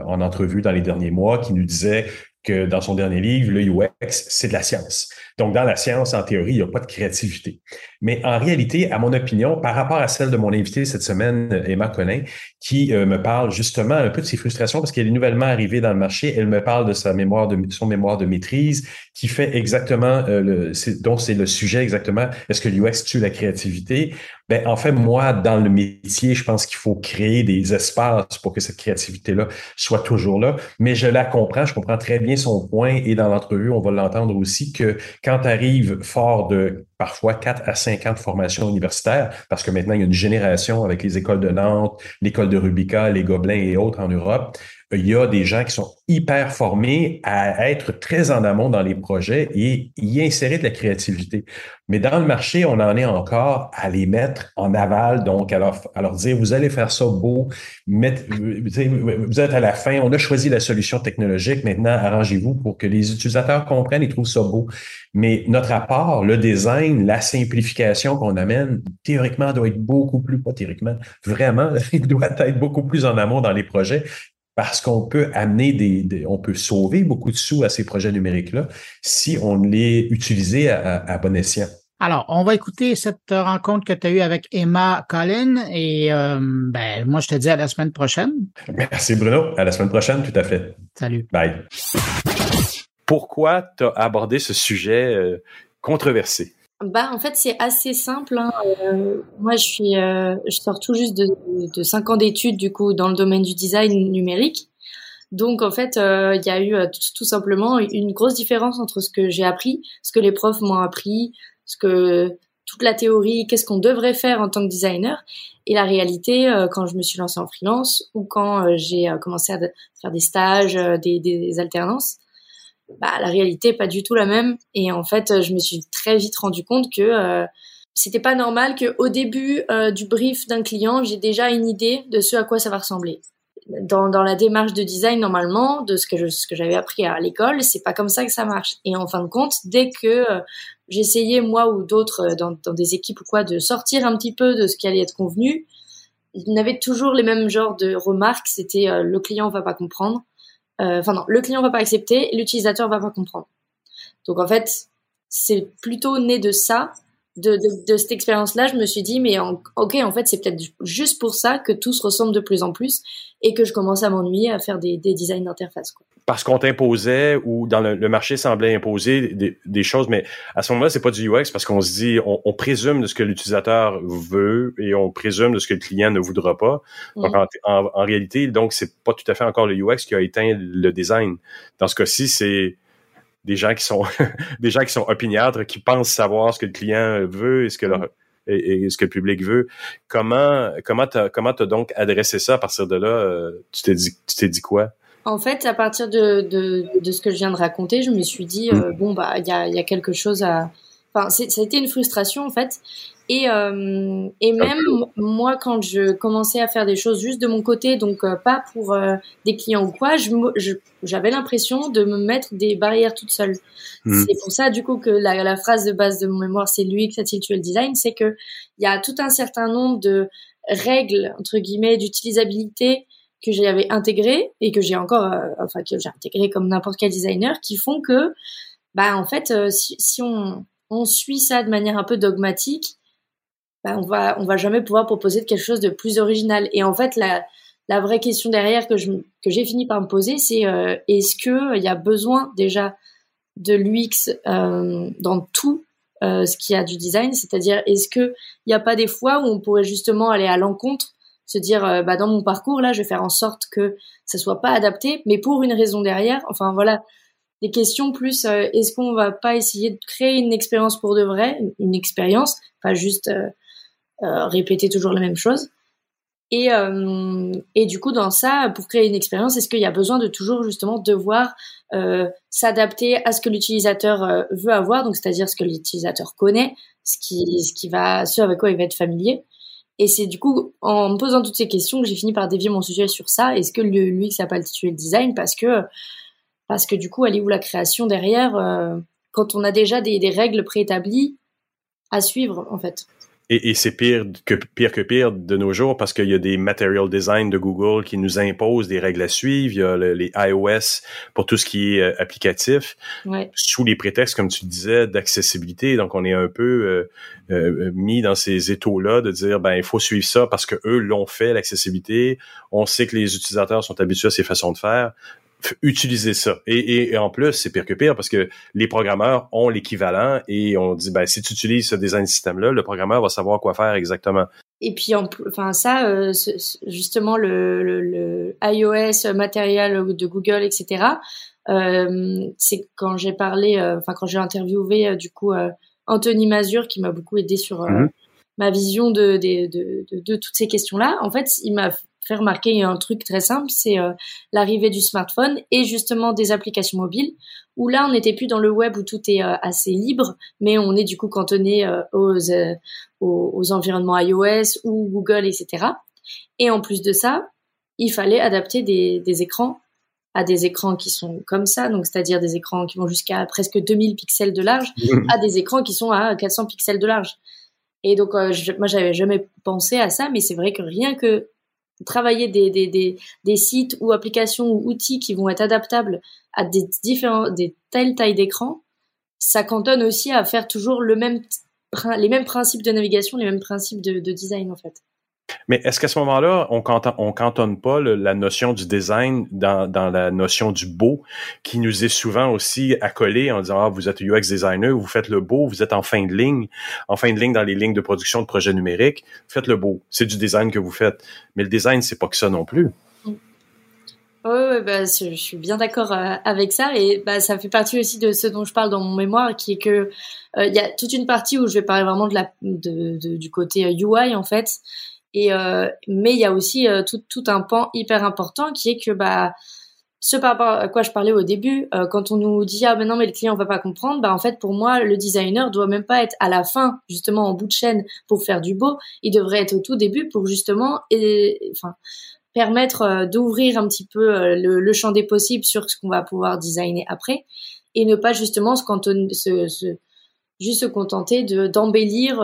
en entrevue dans les derniers mois qui nous dit disait que dans son dernier livre, le UX, c'est de la science. Donc, dans la science, en théorie, il n'y a pas de créativité. Mais en réalité, à mon opinion, par rapport à celle de mon invité cette semaine, Emma Collin, qui euh, me parle justement un peu de ses frustrations parce qu'elle est nouvellement arrivée dans le marché, elle me parle de sa mémoire de son mémoire de maîtrise qui fait exactement euh, le, dont c'est le sujet exactement. Est-ce que l'UX tue la créativité? Ben en fait, moi, dans le métier, je pense qu'il faut créer des espaces pour que cette créativité-là soit toujours là. Mais je la comprends, je comprends très bien son point et dans l'entrevue, on va l'entendre aussi que quand tu fort de parfois 4 à 5 ans de formation universitaire, parce que maintenant, il y a une génération avec les écoles de Nantes, l'école de Rubica, les Gobelins et autres en Europe, il y a des gens qui sont hyper formés à être très en amont dans les projets et y insérer de la créativité. Mais dans le marché, on en est encore à les mettre en aval, donc à leur, dire, vous allez faire ça beau, vous êtes à la fin, on a choisi la solution technologique, maintenant arrangez-vous pour que les utilisateurs comprennent et trouvent ça beau. Mais notre apport, le design, la simplification qu'on amène, théoriquement, doit être beaucoup plus, pas théoriquement, vraiment, il doit être beaucoup plus en amont dans les projets parce qu'on peut amener des, on peut sauver beaucoup de sous à ces projets numériques-là si on les utilisait à, bon escient. Alors, on va écouter cette rencontre que tu as eue avec Emma Collin et euh, ben, moi, je te dis à la semaine prochaine. Merci Bruno. À la semaine prochaine, tout à fait. Salut. Bye. Pourquoi tu as abordé ce sujet euh, controversé? Bah en fait c'est assez simple. Hein. Euh, moi je suis, euh, je sors tout juste de, de 5 ans d'études du coup dans le domaine du design numérique. Donc en fait euh, il y a eu tout, simplement une grosse différence entre ce que j'ai appris, ce que les profs m'ont appris, ce que toute la théorie, qu'est-ce qu'on devrait faire en tant que designer, et la réalité quand je me suis lancée en freelance ou quand j'ai commencé à faire des stages, des, des alternances bah, la réalité est pas du tout la même. Et en fait, je me suis très vite rendu compte que euh, c'était pas normal que au début euh, du brief d'un client, j'ai déjà une idée de ce à quoi ça va ressembler. Dans, dans la démarche de design, normalement, de ce que je, ce que j'avais appris à l'école, c'est pas comme ça que ça marche. Et en fin de compte, dès que euh, j'essayais moi ou d'autres euh, dans, dans des équipes ou quoi de sortir un petit peu de ce qui allait être convenu, il n'avait toujours les mêmes genres de remarques. C'était le client va pas comprendre, euh, enfin non, le client va pas accepter, l'utilisateur va pas comprendre. Donc en fait, c'est plutôt né de ça, de, de, de cette expérience-là. Je me suis dit, mais ok, en fait, c'est peut-être juste pour ça que tout se ressemble de plus en plus et que je commence à m'ennuyer à faire des, des designs d'interface. Parce qu'on t'imposait ou dans le, marché semblait imposer des, choses, mais à ce moment-là, c'est pas du UX parce qu'on se dit, on, présume de ce que l'utilisateur veut et on présume de ce que le client ne voudra pas. Donc, mm. en, réalité, donc, c'est pas tout à fait encore le UX qui a éteint le design. Dans ce cas-ci, c'est des gens qui sont des gens qui sont opiniâtres, qui pensent savoir ce que le client veut et ce que mm. Et, ce que le public veut. Comment comment t'as comment t'as donc adressé ça à partir de là? Euh, Tu t'es dit tu t'es dit quoi? En fait, à partir de, de, de, ce que je viens de raconter, je me suis dit euh, bon bah il y a, y a quelque chose à. Enfin, ça a été une frustration en fait. Et, euh, et même moi, quand je commençais à faire des choses juste de mon côté, donc euh, pas pour euh, des clients ou quoi, j'avais l'impression de me mettre des barrières toute seule. Hmm. C'est pour ça, du coup, que la, la, phrase de base de mon mémoire, c'est lui qui a le design, c'est que il y a tout un certain nombre de règles entre guillemets d'utilisabilité que j'avais intégré et que j'ai encore, euh, enfin que j'ai intégré comme n'importe quel designer, qui font que, bah en fait, euh, si, si on, on suit ça de manière un peu dogmatique, bah, on va on va jamais pouvoir proposer quelque chose de plus original. Et en fait, la la vraie question derrière que je que j'ai fini par me poser, c'est euh, est-ce que il y a besoin déjà de l'UX euh, dans tout euh, ce qui a du design, c'est-à-dire est-ce que il n'y a pas des fois où on pourrait justement aller à l'encontre se dire euh, bah dans mon parcours là je vais faire en sorte que ça soit pas adapté mais pour une raison derrière enfin voilà. Des questions plus euh, est-ce qu'on va pas essayer de créer une expérience pour de vrai? Une, expérience pas juste euh, répéter toujours la même chose et et du coup dans ça pour créer une expérience est-ce qu'il y a besoin de toujours justement devoir s'adapter à ce que l'utilisateur veut avoir donc c'est-à-dire ce que l'utilisateur connaît ce qui ce qui va ce avec quoi il va être familier? Et c'est du coup en me posant toutes ces questions que j'ai fini par dévier mon sujet sur ça. Est-ce que l'UX n'a pas le design? Parce que parce que du coup, elle est où la création derrière euh, quand on a déjà des règles préétablies à suivre en fait. Et, et c'est pire que pire que pire de nos jours parce qu'il y a des material design de Google qui nous imposent des règles à suivre. Il y a les iOS pour tout ce qui est euh, applicatif, ouais. sous les prétextes, comme tu disais, d'accessibilité. Donc, on est un peu euh, euh, mis dans ces étaux-là de dire, ben, il faut suivre ça parce que eux l'ont fait, l'accessibilité. On sait que les utilisateurs sont habitués à ces façons de faire utiliser ça. Et, et, en plus, c'est pire que pire parce que les programmeurs ont l'équivalent et on dit, ben, si tu utilises ce design système-là, le programmeur va savoir quoi faire exactement. Et puis, enfin, ça, euh, justement, le, le, le, iOS matériel de Google, etc., euh, c'est quand j'ai parlé, euh, enfin, quand j'ai interviewé, du coup, Anthony Mazur qui m'a beaucoup aidé sur mm-hmm. ma vision de, de, de, de, toutes ces questions-là. En fait, il m'a fait remarquer un truc très simple, c'est l'arrivée du smartphone et justement des applications mobiles, où là, on n'était plus dans le web où tout est assez libre, mais on est du coup cantonné aux, aux, aux, environnements iOS ou Google, etc. Et en plus de ça, il fallait adapter des, des écrans à des écrans qui sont comme ça, donc c'est-à-dire des écrans qui vont jusqu'à presque 2000 pixels de large, à des écrans qui sont à 400 pixels de large. Et donc, euh, je, moi, j'avais jamais pensé à ça, mais c'est vrai que rien que travailler des, sites ou applications ou outils qui vont être adaptables à des différents, des telles tailles d'écran, ça cantonne aussi à faire toujours les mêmes principes de navigation, les mêmes principes de design, en fait. Mais est-ce qu'à ce, moment-là, on cantonne, on cantonne pas la notion du design dans, la notion du beau, qui nous est souvent aussi accolée en disant ah vous êtes UX designer, vous faites le beau, vous êtes en fin de ligne, en fin de ligne dans les lignes de production de projets numériques, faites le beau, c'est du design que vous faites. Mais le design c'est pas que ça non plus. Oui, bah, je suis bien d'accord euh, avec ça et bah, ça fait partie aussi de ce dont je parle dans mon mémoire, qui est que euh, il y a toute une partie où je vais parler vraiment de la du côté UI en fait et euh, mais il y a aussi euh, tout, tout un pan hyper important qui est que bah ce par rapport à quoi je parlais au début, euh, quand on nous dit ah ben non mais le client va pas comprendre, bah en fait pour moi le designer doit même pas être à la fin justement en bout de chaîne pour faire du beau, il devrait être au tout début pour justement et, enfin permettre d'ouvrir un petit peu le, le, champ des possibles sur ce qu'on va pouvoir designer après et ne pas justement se, se, se juste se contenter de d'embellir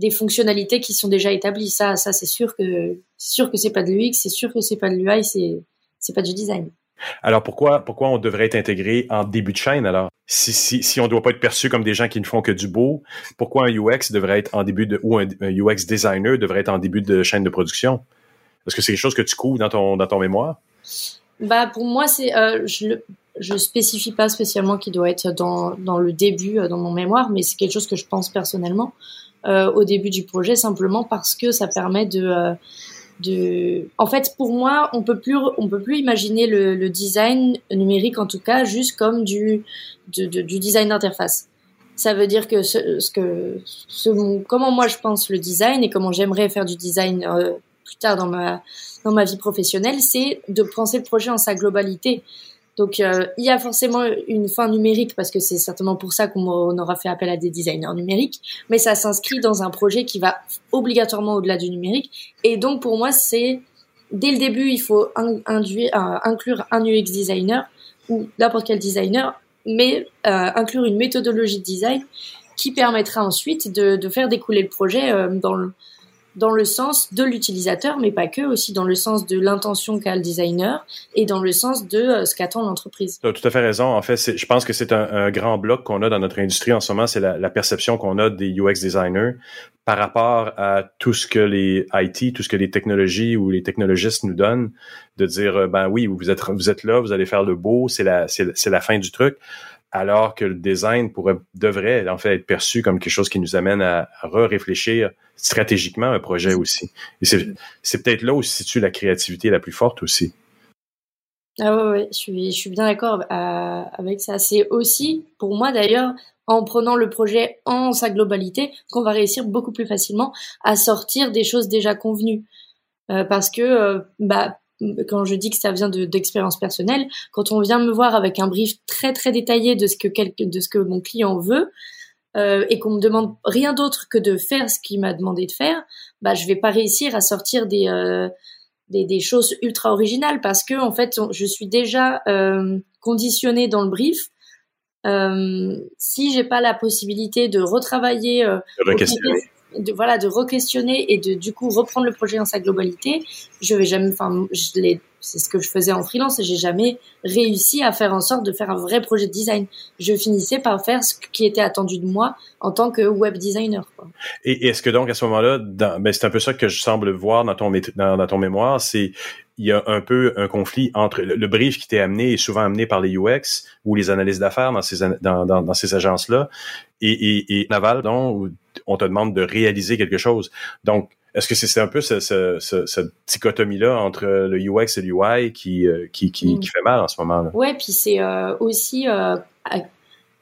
des fonctionnalités qui sont déjà établies. Ça, ça c'est sûr que c'est sûr que c'est pas de l'UX, c'est sûr que c'est pas de l'UI, c'est c'est pas du design. Alors pourquoi pourquoi on devrait être intégré en début de chaîne alors? Si si si on doit pas être perçu comme des gens qui ne font que du beau, pourquoi un UX devrait être en début de ou un, UX designer devrait être en début de chaîne de production? Est-ce que c'est quelque chose que tu couvres dans ton dans ton mémoire Bah pour moi c'est euh, je je spécifie pas spécialement qu'il doit être dans dans le début euh, dans mon mémoire, mais c'est quelque chose que je pense personnellement. Euh, au début du projet simplement parce que ça permet de euh, de en fait pour moi on peut plus on peut plus imaginer le, le design numérique en tout cas juste comme du du design d'interface. Ça veut dire que ce, ce que ce, comment moi je pense le design et comment j'aimerais faire du design euh, plus tard dans ma dans ma vie professionnelle c'est de penser le projet en sa globalité donc euh, il y a forcément une fin numérique parce que c'est certainement pour ça qu'on aura fait appel à des designers numériques, mais ça s'inscrit dans un projet qui va obligatoirement au-delà du numérique. Et donc pour moi c'est dès le début il faut induire, euh, inclure un UX designer ou n'importe quel designer, mais euh, inclure une méthodologie de design qui permettra ensuite de, de faire découler le projet dans le dans le sens de l'utilisateur, mais pas que, aussi dans le sens de l'intention qu'a le designer et dans le sens de euh, ce qu'attend l'entreprise. Tu as tout à fait raison. En fait, je pense que c'est un, grand bloc qu'on a dans notre industrie en ce moment, c'est la, perception qu'on a des UX designers par rapport à tout ce que les IT, tout ce que les technologies ou les technologistes nous donnent, de dire, euh, ben oui, vous êtes, là, vous allez faire le beau, c'est la fin du truc alors que le design pourrait devrait en fait être perçu comme quelque chose qui nous amène à, re-réfléchir stratégiquement un projet aussi. Et c'est peut-être là où se situe la créativité la plus forte aussi. Ah ouais, ouais je suis, je suis bien d'accord euh, avec ça. C'est aussi, pour moi d'ailleurs, en prenant le projet en sa globalité, qu'on va réussir beaucoup plus facilement à sortir des choses déjà convenues. Euh, parce que, euh, bah, quand je dis que ça vient d'expérience personnelle, quand on vient me voir avec un brief très très détaillé de ce que de ce que mon client veut euh, et qu'on me demande rien d'autre que de faire ce qu'il m'a demandé de faire, bah je vais pas réussir à sortir des euh, des, des, choses ultra originales parce que en fait je suis déjà euh, conditionnée dans le brief. Euh, si j'ai pas la possibilité de retravailler, euh, de voilà de re-questionner et de du coup reprendre le projet dans sa globalité je vais jamais enfin je c'est ce que je faisais en freelance et j'ai jamais réussi à faire en sorte de faire un vrai projet de design je finissais par faire ce qui était attendu de moi en tant que web designer quoi. et, est-ce que donc à ce moment-là ben c'est un peu ça que je semble voir dans ton dans ton mémoire c'est il y a un peu un conflit entre le, brief qui t'est amené est souvent amené par les UX ou les analystes d'affaires dans ces dans, dans, dans ces agences là et, et, et Naval donc on te demande de réaliser quelque chose. Donc, est-ce que c'est un peu ce, ce, cette dichotomie-là entre le UX et l'UI qui, euh, qui, qui, mm. qui, fait mal en ce moment-là? Ouais, puis c'est euh, aussi, euh,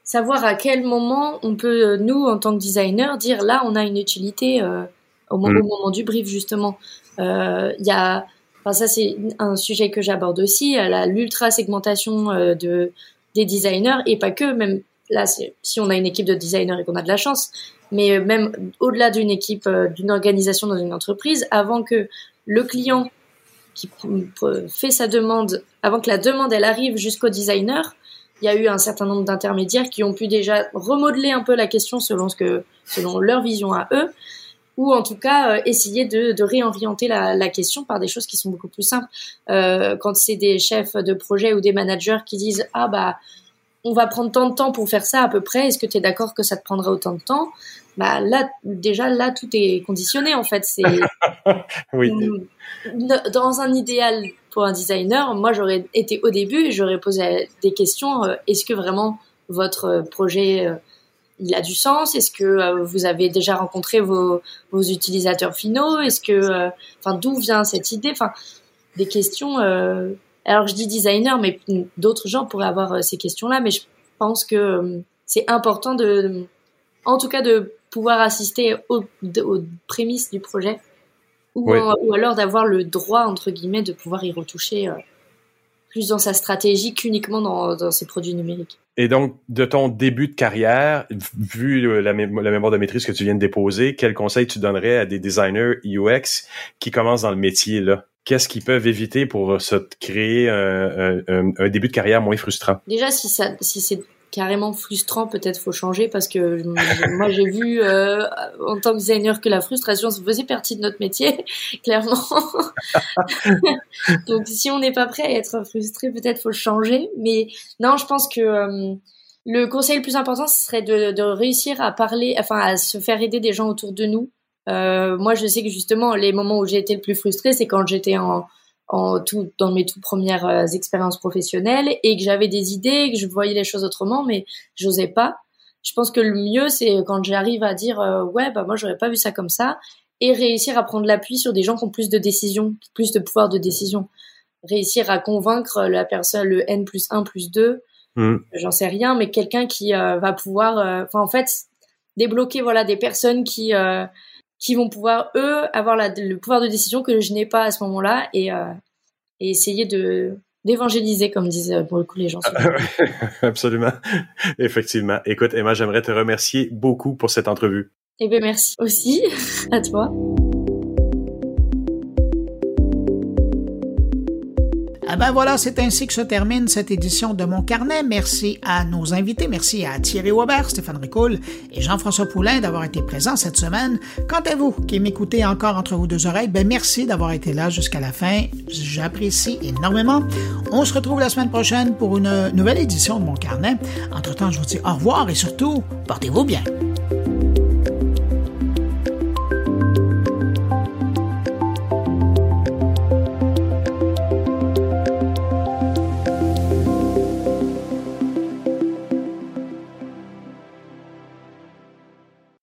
savoir à quel moment on peut, nous, en tant que designer, dire là, on a une utilité au, mm. au, moment du brief, justement. Il y a, enfin, ça, c'est un sujet que j'aborde aussi, l'ultra segmentation de, des designers, et pas que, même là, si on a une équipe de designers et qu'on a de la chance, mais même au-delà d'une équipe, euh, d'une organisation dans une entreprise, avant que le client qui fait sa demande, avant que la demande elle arrive jusqu'au designer, il y a eu un certain nombre d'intermédiaires qui ont pu déjà remodeler un peu la question selon ce que, selon leur vision à eux, ou en tout cas euh, essayer de, de réorienter la, la, question par des choses qui sont beaucoup plus simples. Euh, quand c'est des chefs de projet ou des managers qui disent ah bah on va prendre tant de temps pour faire ça à peu près. Est-ce que tu es d'accord que ça te prendra autant de temps? Bah là, déjà là, tout est conditionné en fait. C'est oui. Dans un idéal pour un designer, moi j'aurais été au début et j'aurais posé des questions. Euh, est-ce que vraiment votre projet il a du sens? Est-ce que euh, vous avez déjà rencontré vos, vos utilisateurs finaux? Est-ce que, enfin, d'où vient cette idée? Enfin, des questions alors je dis designer, mais d'autres gens pourraient avoir euh, ces questions-là, mais je pense que euh, c'est important de, en tout cas, de pouvoir assister aux, prémices du projet, ou, alors d'avoir le droit entre guillemets de pouvoir y retoucher euh, plus dans sa stratégie qu'uniquement dans, ses produits numériques. Et donc, de ton début de carrière, vu la, mémoire de maîtrise que tu viens de déposer, quel conseil tu donnerais à des designers UX qui commencent dans le métier là? Qu'est-ce qu'ils peuvent éviter pour se créer un, début de carrière moins frustrant? Déjà, si ça, si c'est carrément frustrant, peut-être faut changer parce que moi j'ai vu euh, en tant que designer que la frustration faisait partie de notre métier, clairement. Donc si on n'est pas prêt à être frustré, peut-être faut changer. Mais non, je pense que euh, le conseil le plus important ce serait de, de réussir à parler, enfin à se faire aider des gens autour de nous euh, moi, je sais que justement, les moments où j'ai été le plus frustrée, c'est quand j'étais en, en tout, dans mes toutes premières euh, expériences professionnelles et que j'avais des idées, que je voyais les choses autrement, mais j'osais pas. Je pense que le mieux, c'est quand j'arrive à dire euh, ouais, bah moi, j'aurais pas vu ça comme ça, et réussir à prendre l'appui sur des gens qui ont plus de décision, plus de pouvoir de décision. Réussir à convaincre la personne, le N plus 1 plus 2, mmh. j'en sais rien, mais quelqu'un qui va pouvoir, enfin en fait, débloquer voilà des personnes qui qui vont pouvoir eux avoir la, le pouvoir de décision que je n'ai pas à ce moment-là et, euh, et essayer de d'évangéliser comme disent euh, pour le coup les gens. Absolument, effectivement. Écoute Emma, j'aimerais te remercier beaucoup pour cette entrevue. Eh bien merci aussi à toi. Ah ben voilà, c'est ainsi que se termine cette édition de Mon Carnet. Merci à nos invités. Merci à Thierry Weber, Stéphane Ricoul et Jean-François Poulain d'avoir été présents cette semaine. Quant à vous qui m'écoutez encore entre vos deux oreilles, ben merci d'avoir été là jusqu'à la fin. J'apprécie énormément. On se retrouve la semaine prochaine pour une nouvelle édition de Mon Carnet. Entre-temps, je vous dis au revoir et surtout, portez-vous bien.